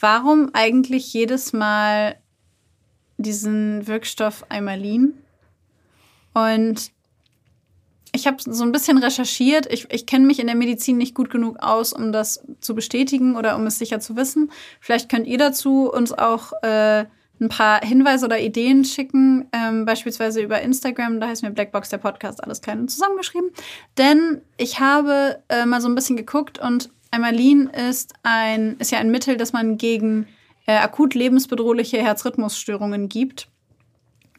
Warum eigentlich jedes Mal diesen Wirkstoff Eimalin? Und ich habe so ein bisschen recherchiert. Ich, ich kenne mich in der Medizin nicht gut genug aus, um das zu bestätigen oder um es sicher zu wissen. Vielleicht könnt ihr dazu uns auch äh, ein paar Hinweise oder Ideen schicken, ähm, beispielsweise über Instagram, da heißt mir Blackbox der Podcast, alles klein und zusammengeschrieben. Denn ich habe äh, mal so ein bisschen geguckt und Eimalin ist ein, ist ja ein Mittel, das man gegen äh, akut lebensbedrohliche Herzrhythmusstörungen gibt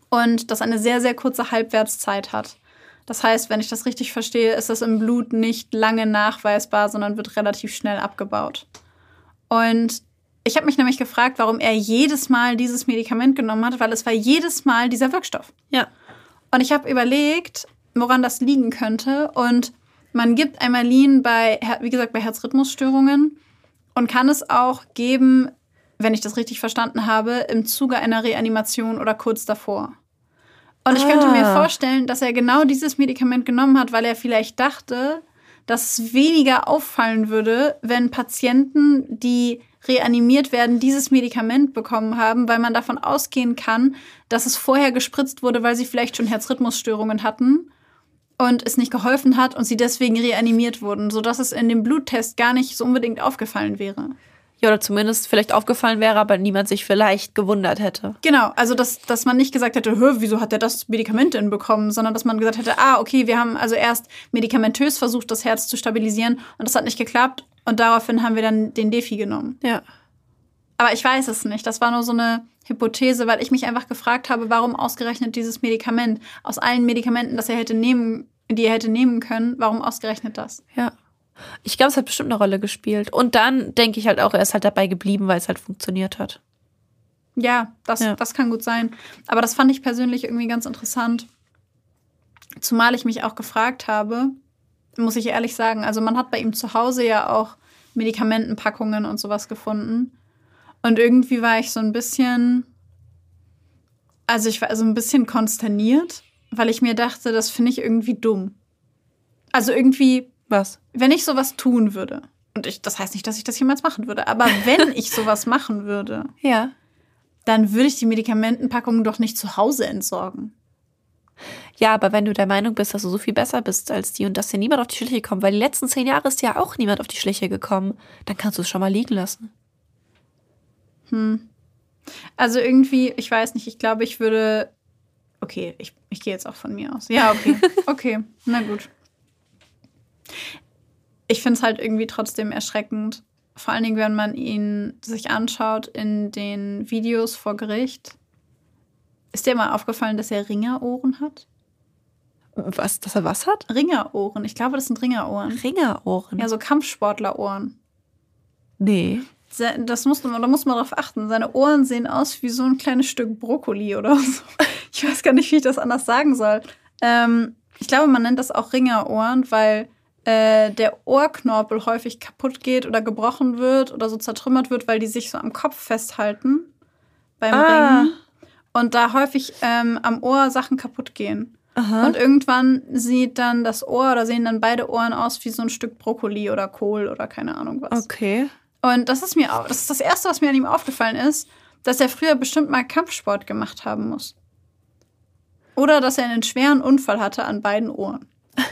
und das eine sehr, sehr kurze Halbwertszeit hat. Das heißt, wenn ich das richtig verstehe, ist das im Blut nicht lange nachweisbar, sondern wird relativ schnell abgebaut. Und ich habe mich nämlich gefragt, warum er jedes Mal dieses Medikament genommen hat, weil es war jedes Mal dieser Wirkstoff. Ja. Und ich habe überlegt, woran das liegen könnte. Und man gibt Eimalin bei, wie gesagt, bei Herzrhythmusstörungen und kann es auch geben, wenn ich das richtig verstanden habe, im Zuge einer Reanimation oder kurz davor. Und ich könnte mir ah. vorstellen, dass er genau dieses Medikament genommen hat, weil er vielleicht dachte, dass es weniger auffallen würde, wenn Patienten, die reanimiert werden, dieses Medikament bekommen haben, weil man davon ausgehen kann, dass es vorher gespritzt wurde, weil sie vielleicht schon Herzrhythmusstörungen hatten und es nicht geholfen hat und sie deswegen reanimiert wurden, sodass es in dem Bluttest gar nicht so unbedingt aufgefallen wäre. Ja, oder zumindest vielleicht aufgefallen wäre, aber niemand sich vielleicht gewundert hätte. Genau, also dass, dass man nicht gesagt hätte, Hö, wieso hat er das Medikament denn bekommen, sondern dass man gesagt hätte, ah, okay, wir haben also erst medikamentös versucht, das Herz zu stabilisieren und das hat nicht geklappt und daraufhin haben wir dann den Defi genommen. Ja. Aber ich weiß es nicht. Das war nur so eine Hypothese, weil ich mich einfach gefragt habe, warum ausgerechnet dieses Medikament aus allen Medikamenten, das er hätte nehmen, die er hätte nehmen können, warum ausgerechnet das? Ja. Ich glaube, es hat bestimmt eine Rolle gespielt. Und dann denke ich halt auch, er ist halt dabei geblieben, weil es halt funktioniert hat. Ja das, ja. das kann gut sein. Aber das fand ich persönlich irgendwie ganz interessant. Zumal ich mich auch gefragt habe, muss ich ehrlich sagen, also man hat bei ihm zu Hause ja auch Medikamentenpackungen und sowas gefunden. Und irgendwie war ich so ein bisschen, also ich war so ein bisschen konsterniert, weil ich mir dachte, das finde ich irgendwie dumm. Also irgendwie was? Wenn ich sowas tun würde, und ich, das heißt nicht, dass ich das jemals machen würde, aber [laughs] wenn ich sowas machen würde, ja. dann würde ich die Medikamentenpackungen doch nicht zu Hause entsorgen. Ja, aber wenn du der Meinung bist, dass du so viel besser bist als die und dass dir niemand auf die Schliche kommt, weil die letzten zehn Jahre ist ja auch niemand auf die Schliche gekommen, dann kannst du es schon mal liegen lassen. Hm. Also irgendwie, ich weiß nicht, ich glaube, ich würde. Okay, ich, ich gehe jetzt auch von mir aus. Ja, okay. [laughs] Okay, na gut ich finde es halt irgendwie trotzdem erschreckend. Vor allen Dingen, wenn man ihn sich anschaut in den Videos vor Gericht. Ist dir mal aufgefallen, dass er Ringerohren hat? Was, dass er was hat? Ringerohren. Ich glaube, das sind Ringerohren. Ringerohren? Ja, so Kampfsportlerohren. Nee. Das muss man, da muss man drauf achten. Seine Ohren sehen aus wie so ein kleines Stück Brokkoli oder [laughs] so. Ich weiß gar nicht, wie ich das anders sagen soll. Ähm, ich glaube, man nennt das auch Ringerohren, weil äh, der Ohrknorpel häufig kaputt geht oder gebrochen wird oder so zertrümmert wird, weil die sich so am Kopf festhalten beim ah. Ringen und da häufig ähm, am Ohr Sachen kaputt gehen. Aha. Und irgendwann sieht dann das Ohr oder sehen dann beide Ohren aus wie so ein Stück Brokkoli oder Kohl oder keine Ahnung was. Okay. Und das ist mir auch, das ist das erste, was mir an ihm aufgefallen ist, dass er früher bestimmt mal Kampfsport gemacht haben muss. Oder dass er einen schweren Unfall hatte an beiden Ohren. [laughs]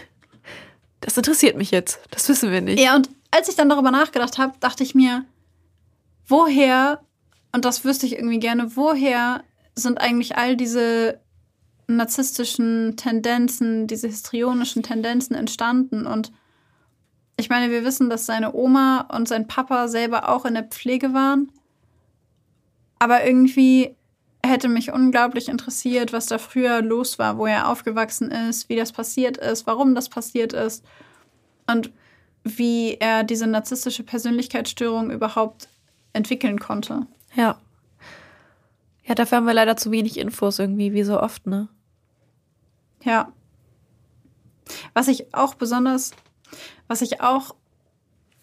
Das interessiert mich jetzt. Das wissen wir nicht. Ja, und als ich dann darüber nachgedacht habe, dachte ich mir, woher, und das wüsste ich irgendwie gerne, woher sind eigentlich all diese narzisstischen Tendenzen, diese histrionischen Tendenzen entstanden? Und ich meine, wir wissen, dass seine Oma und sein Papa selber auch in der Pflege waren. Aber irgendwie hätte mich unglaublich interessiert, was da früher los war, wo er aufgewachsen ist, wie das passiert ist, warum das passiert ist und wie er diese narzisstische Persönlichkeitsstörung überhaupt entwickeln konnte. Ja. Ja, dafür haben wir leider zu wenig Infos irgendwie, wie so oft, ne? Ja. Was ich auch besonders, was ich auch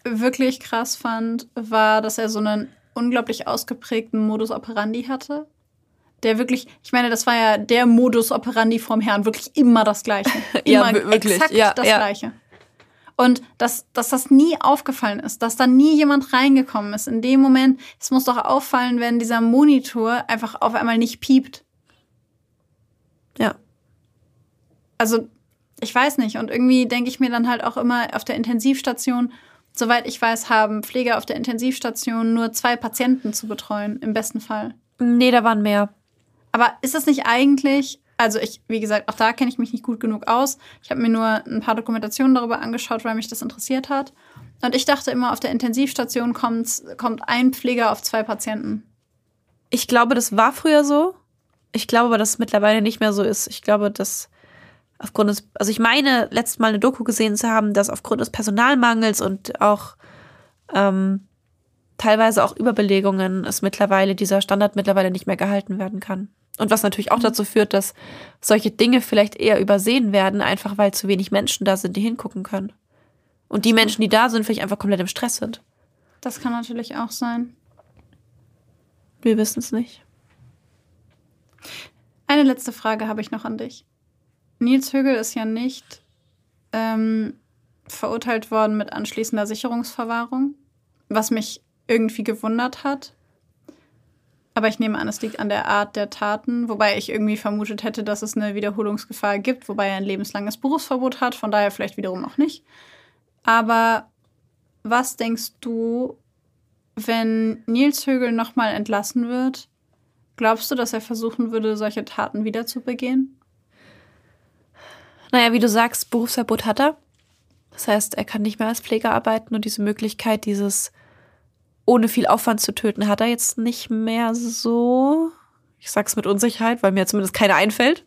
wirklich krass fand, war, dass er so einen unglaublich ausgeprägten Modus operandi hatte. Der wirklich, ich meine, das war ja der Modus operandi vom Herrn, wirklich immer das Gleiche. [laughs] Immer ja, wirklich. exakt ja, das ja. Gleiche. Und dass, dass das nie aufgefallen ist, dass da nie jemand reingekommen ist. In dem Moment, es muss doch auffallen, wenn dieser Monitor einfach auf einmal nicht piept. Ja. Also, ich weiß nicht. Und irgendwie denke ich mir dann halt auch immer auf der Intensivstation, soweit ich weiß, haben Pfleger auf der Intensivstation nur zwei Patienten zu betreuen, im besten Fall. Nee, da waren mehr. Aber ist das nicht eigentlich, also ich, wie gesagt, auch da kenne ich mich nicht gut genug aus. Ich habe mir nur ein paar Dokumentationen darüber angeschaut, weil mich das interessiert hat. Und ich dachte immer, auf der Intensivstation kommt, kommt ein Pfleger auf zwei Patienten. Ich glaube, das war früher so. Ich glaube aber, dass es mittlerweile nicht mehr so ist. Ich glaube, dass aufgrund des, also ich meine, letztes Mal eine Doku gesehen zu haben, dass aufgrund des Personalmangels und auch ähm, teilweise auch Überbelegungen es mittlerweile, dieser Standard mittlerweile nicht mehr gehalten werden kann. Und was natürlich auch dazu führt, dass solche Dinge vielleicht eher übersehen werden, einfach weil zu wenig Menschen da sind, die hingucken können. Und die Menschen, die da sind, vielleicht einfach komplett im Stress sind. Das kann natürlich auch sein. Wir wissen es nicht. Eine letzte Frage habe ich noch an dich. Nils Högel ist ja nicht ähm, verurteilt worden mit anschließender Sicherungsverwahrung, was mich irgendwie gewundert hat. Aber ich nehme an, es liegt an der Art der Taten, wobei ich irgendwie vermutet hätte, dass es eine Wiederholungsgefahr gibt, wobei er ein lebenslanges Berufsverbot hat, von daher vielleicht wiederum auch nicht. Aber was denkst du, wenn Nils Högel nochmal entlassen wird? Glaubst du, dass er versuchen würde, solche Taten wieder zu begehen? Naja, wie du sagst, Berufsverbot hat er. Das heißt, er kann nicht mehr als Pfleger arbeiten und diese Möglichkeit, dieses ohne viel Aufwand zu töten, hat er jetzt nicht mehr so. Ich sag's mit Unsicherheit, weil mir zumindest keine einfällt.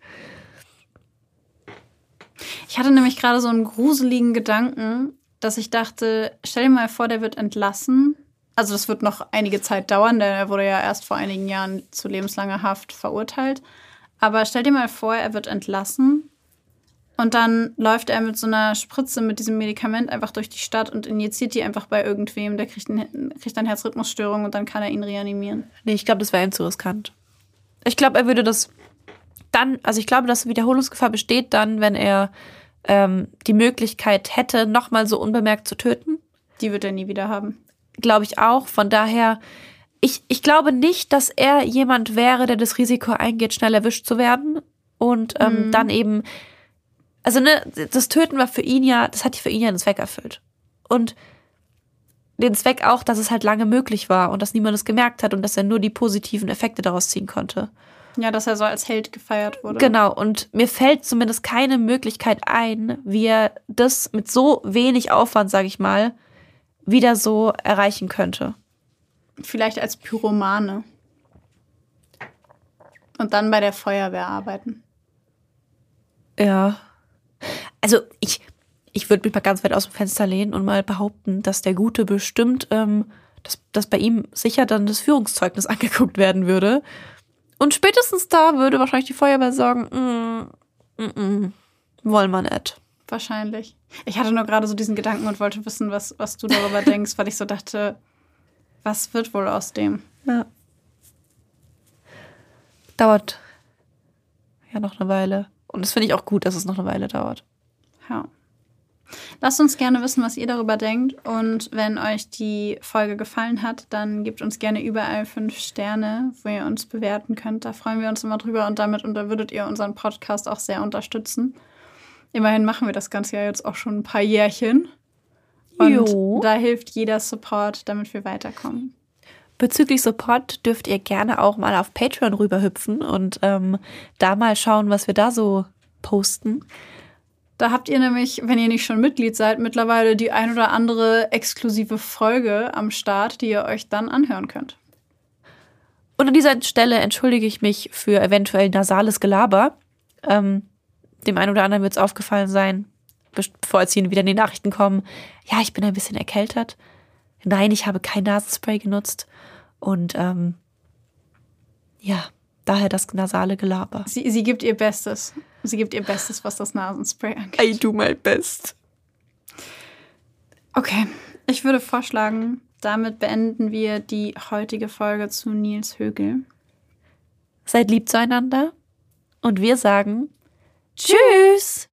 Ich hatte nämlich gerade so einen gruseligen Gedanken, dass ich dachte, stell dir mal vor, der wird entlassen. Also das wird noch einige Zeit dauern, denn er wurde ja erst vor einigen Jahren zu lebenslanger Haft verurteilt. Aber stell dir mal vor, er wird entlassen und dann läuft er mit so einer Spritze mit diesem Medikament einfach durch die Stadt und injiziert die einfach bei irgendwem. Der kriegt, ein, kriegt eine Herzrhythmusstörung und dann kann er ihn reanimieren. Nee, ich glaube, das wäre ihm zu riskant. Ich glaube, er würde das dann, also ich glaube, dass Wiederholungsgefahr besteht dann, wenn er ähm, die Möglichkeit hätte, nochmal so unbemerkt zu töten. Die wird er nie wieder haben. Glaube ich auch. Von daher, ich, ich glaube nicht, dass er jemand wäre, der das Risiko eingeht, schnell erwischt zu werden und ähm, Mhm. dann eben also ne, das Töten war für ihn ja, das hat für ihn ja einen Zweck erfüllt. Und den Zweck auch, dass es halt lange möglich war und dass niemand es gemerkt hat und dass er nur die positiven Effekte daraus ziehen konnte. Ja, dass er so als Held gefeiert wurde. Genau, und mir fällt zumindest keine Möglichkeit ein, wie er das mit so wenig Aufwand, sage ich mal, wieder so erreichen könnte. Vielleicht als Pyromane. Und dann bei der Feuerwehr arbeiten. Ja. Also ich, ich würde mich mal ganz weit aus dem Fenster lehnen und mal behaupten, dass der Gute bestimmt, ähm, dass, dass bei ihm sicher dann das Führungszeugnis [laughs] angeguckt werden würde. Und spätestens da würde wahrscheinlich die Feuerwehr sagen, mm, mm, mm, wollen wir nicht. Wahrscheinlich. Ich hatte nur gerade so diesen Gedanken und wollte wissen, was, was du darüber [laughs] denkst, weil ich so dachte, was wird wohl aus dem? Ja. Dauert ja noch eine Weile. Und das finde ich auch gut, dass es noch eine Weile dauert. Ja. Lasst uns gerne wissen, was ihr darüber denkt. Und wenn euch die Folge gefallen hat, dann gebt uns gerne überall fünf Sterne, wo ihr uns bewerten könnt. Da freuen wir uns immer drüber und damit würdet ihr unseren Podcast auch sehr unterstützen. Immerhin machen wir das Ganze ja jetzt auch schon ein paar Jährchen. Und Jo. da hilft jeder Support, damit wir weiterkommen. Bezüglich Support dürft ihr gerne auch mal auf Patreon rüberhüpfen und ähm, da mal schauen, was wir da so posten. Da habt ihr nämlich, wenn ihr nicht schon Mitglied seid, mittlerweile die ein oder andere exklusive Folge am Start, die ihr euch dann anhören könnt. Und an dieser Stelle entschuldige ich mich für eventuell nasales Gelaber. Ähm, dem einen oder anderen wird es aufgefallen sein, bevor jetzt hier wieder in die Nachrichten kommen. Ja, ich bin ein bisschen erkältet. Nein, ich habe kein Nasenspray genutzt. Und ähm, ja, daher das nasale Gelaber. Sie, sie gibt ihr Bestes. Sie gibt ihr Bestes, was das Nasenspray angeht. I do my best. Okay, ich würde vorschlagen, damit beenden wir die heutige Folge zu Nils Högel. Seid lieb zueinander und wir sagen Tschüss!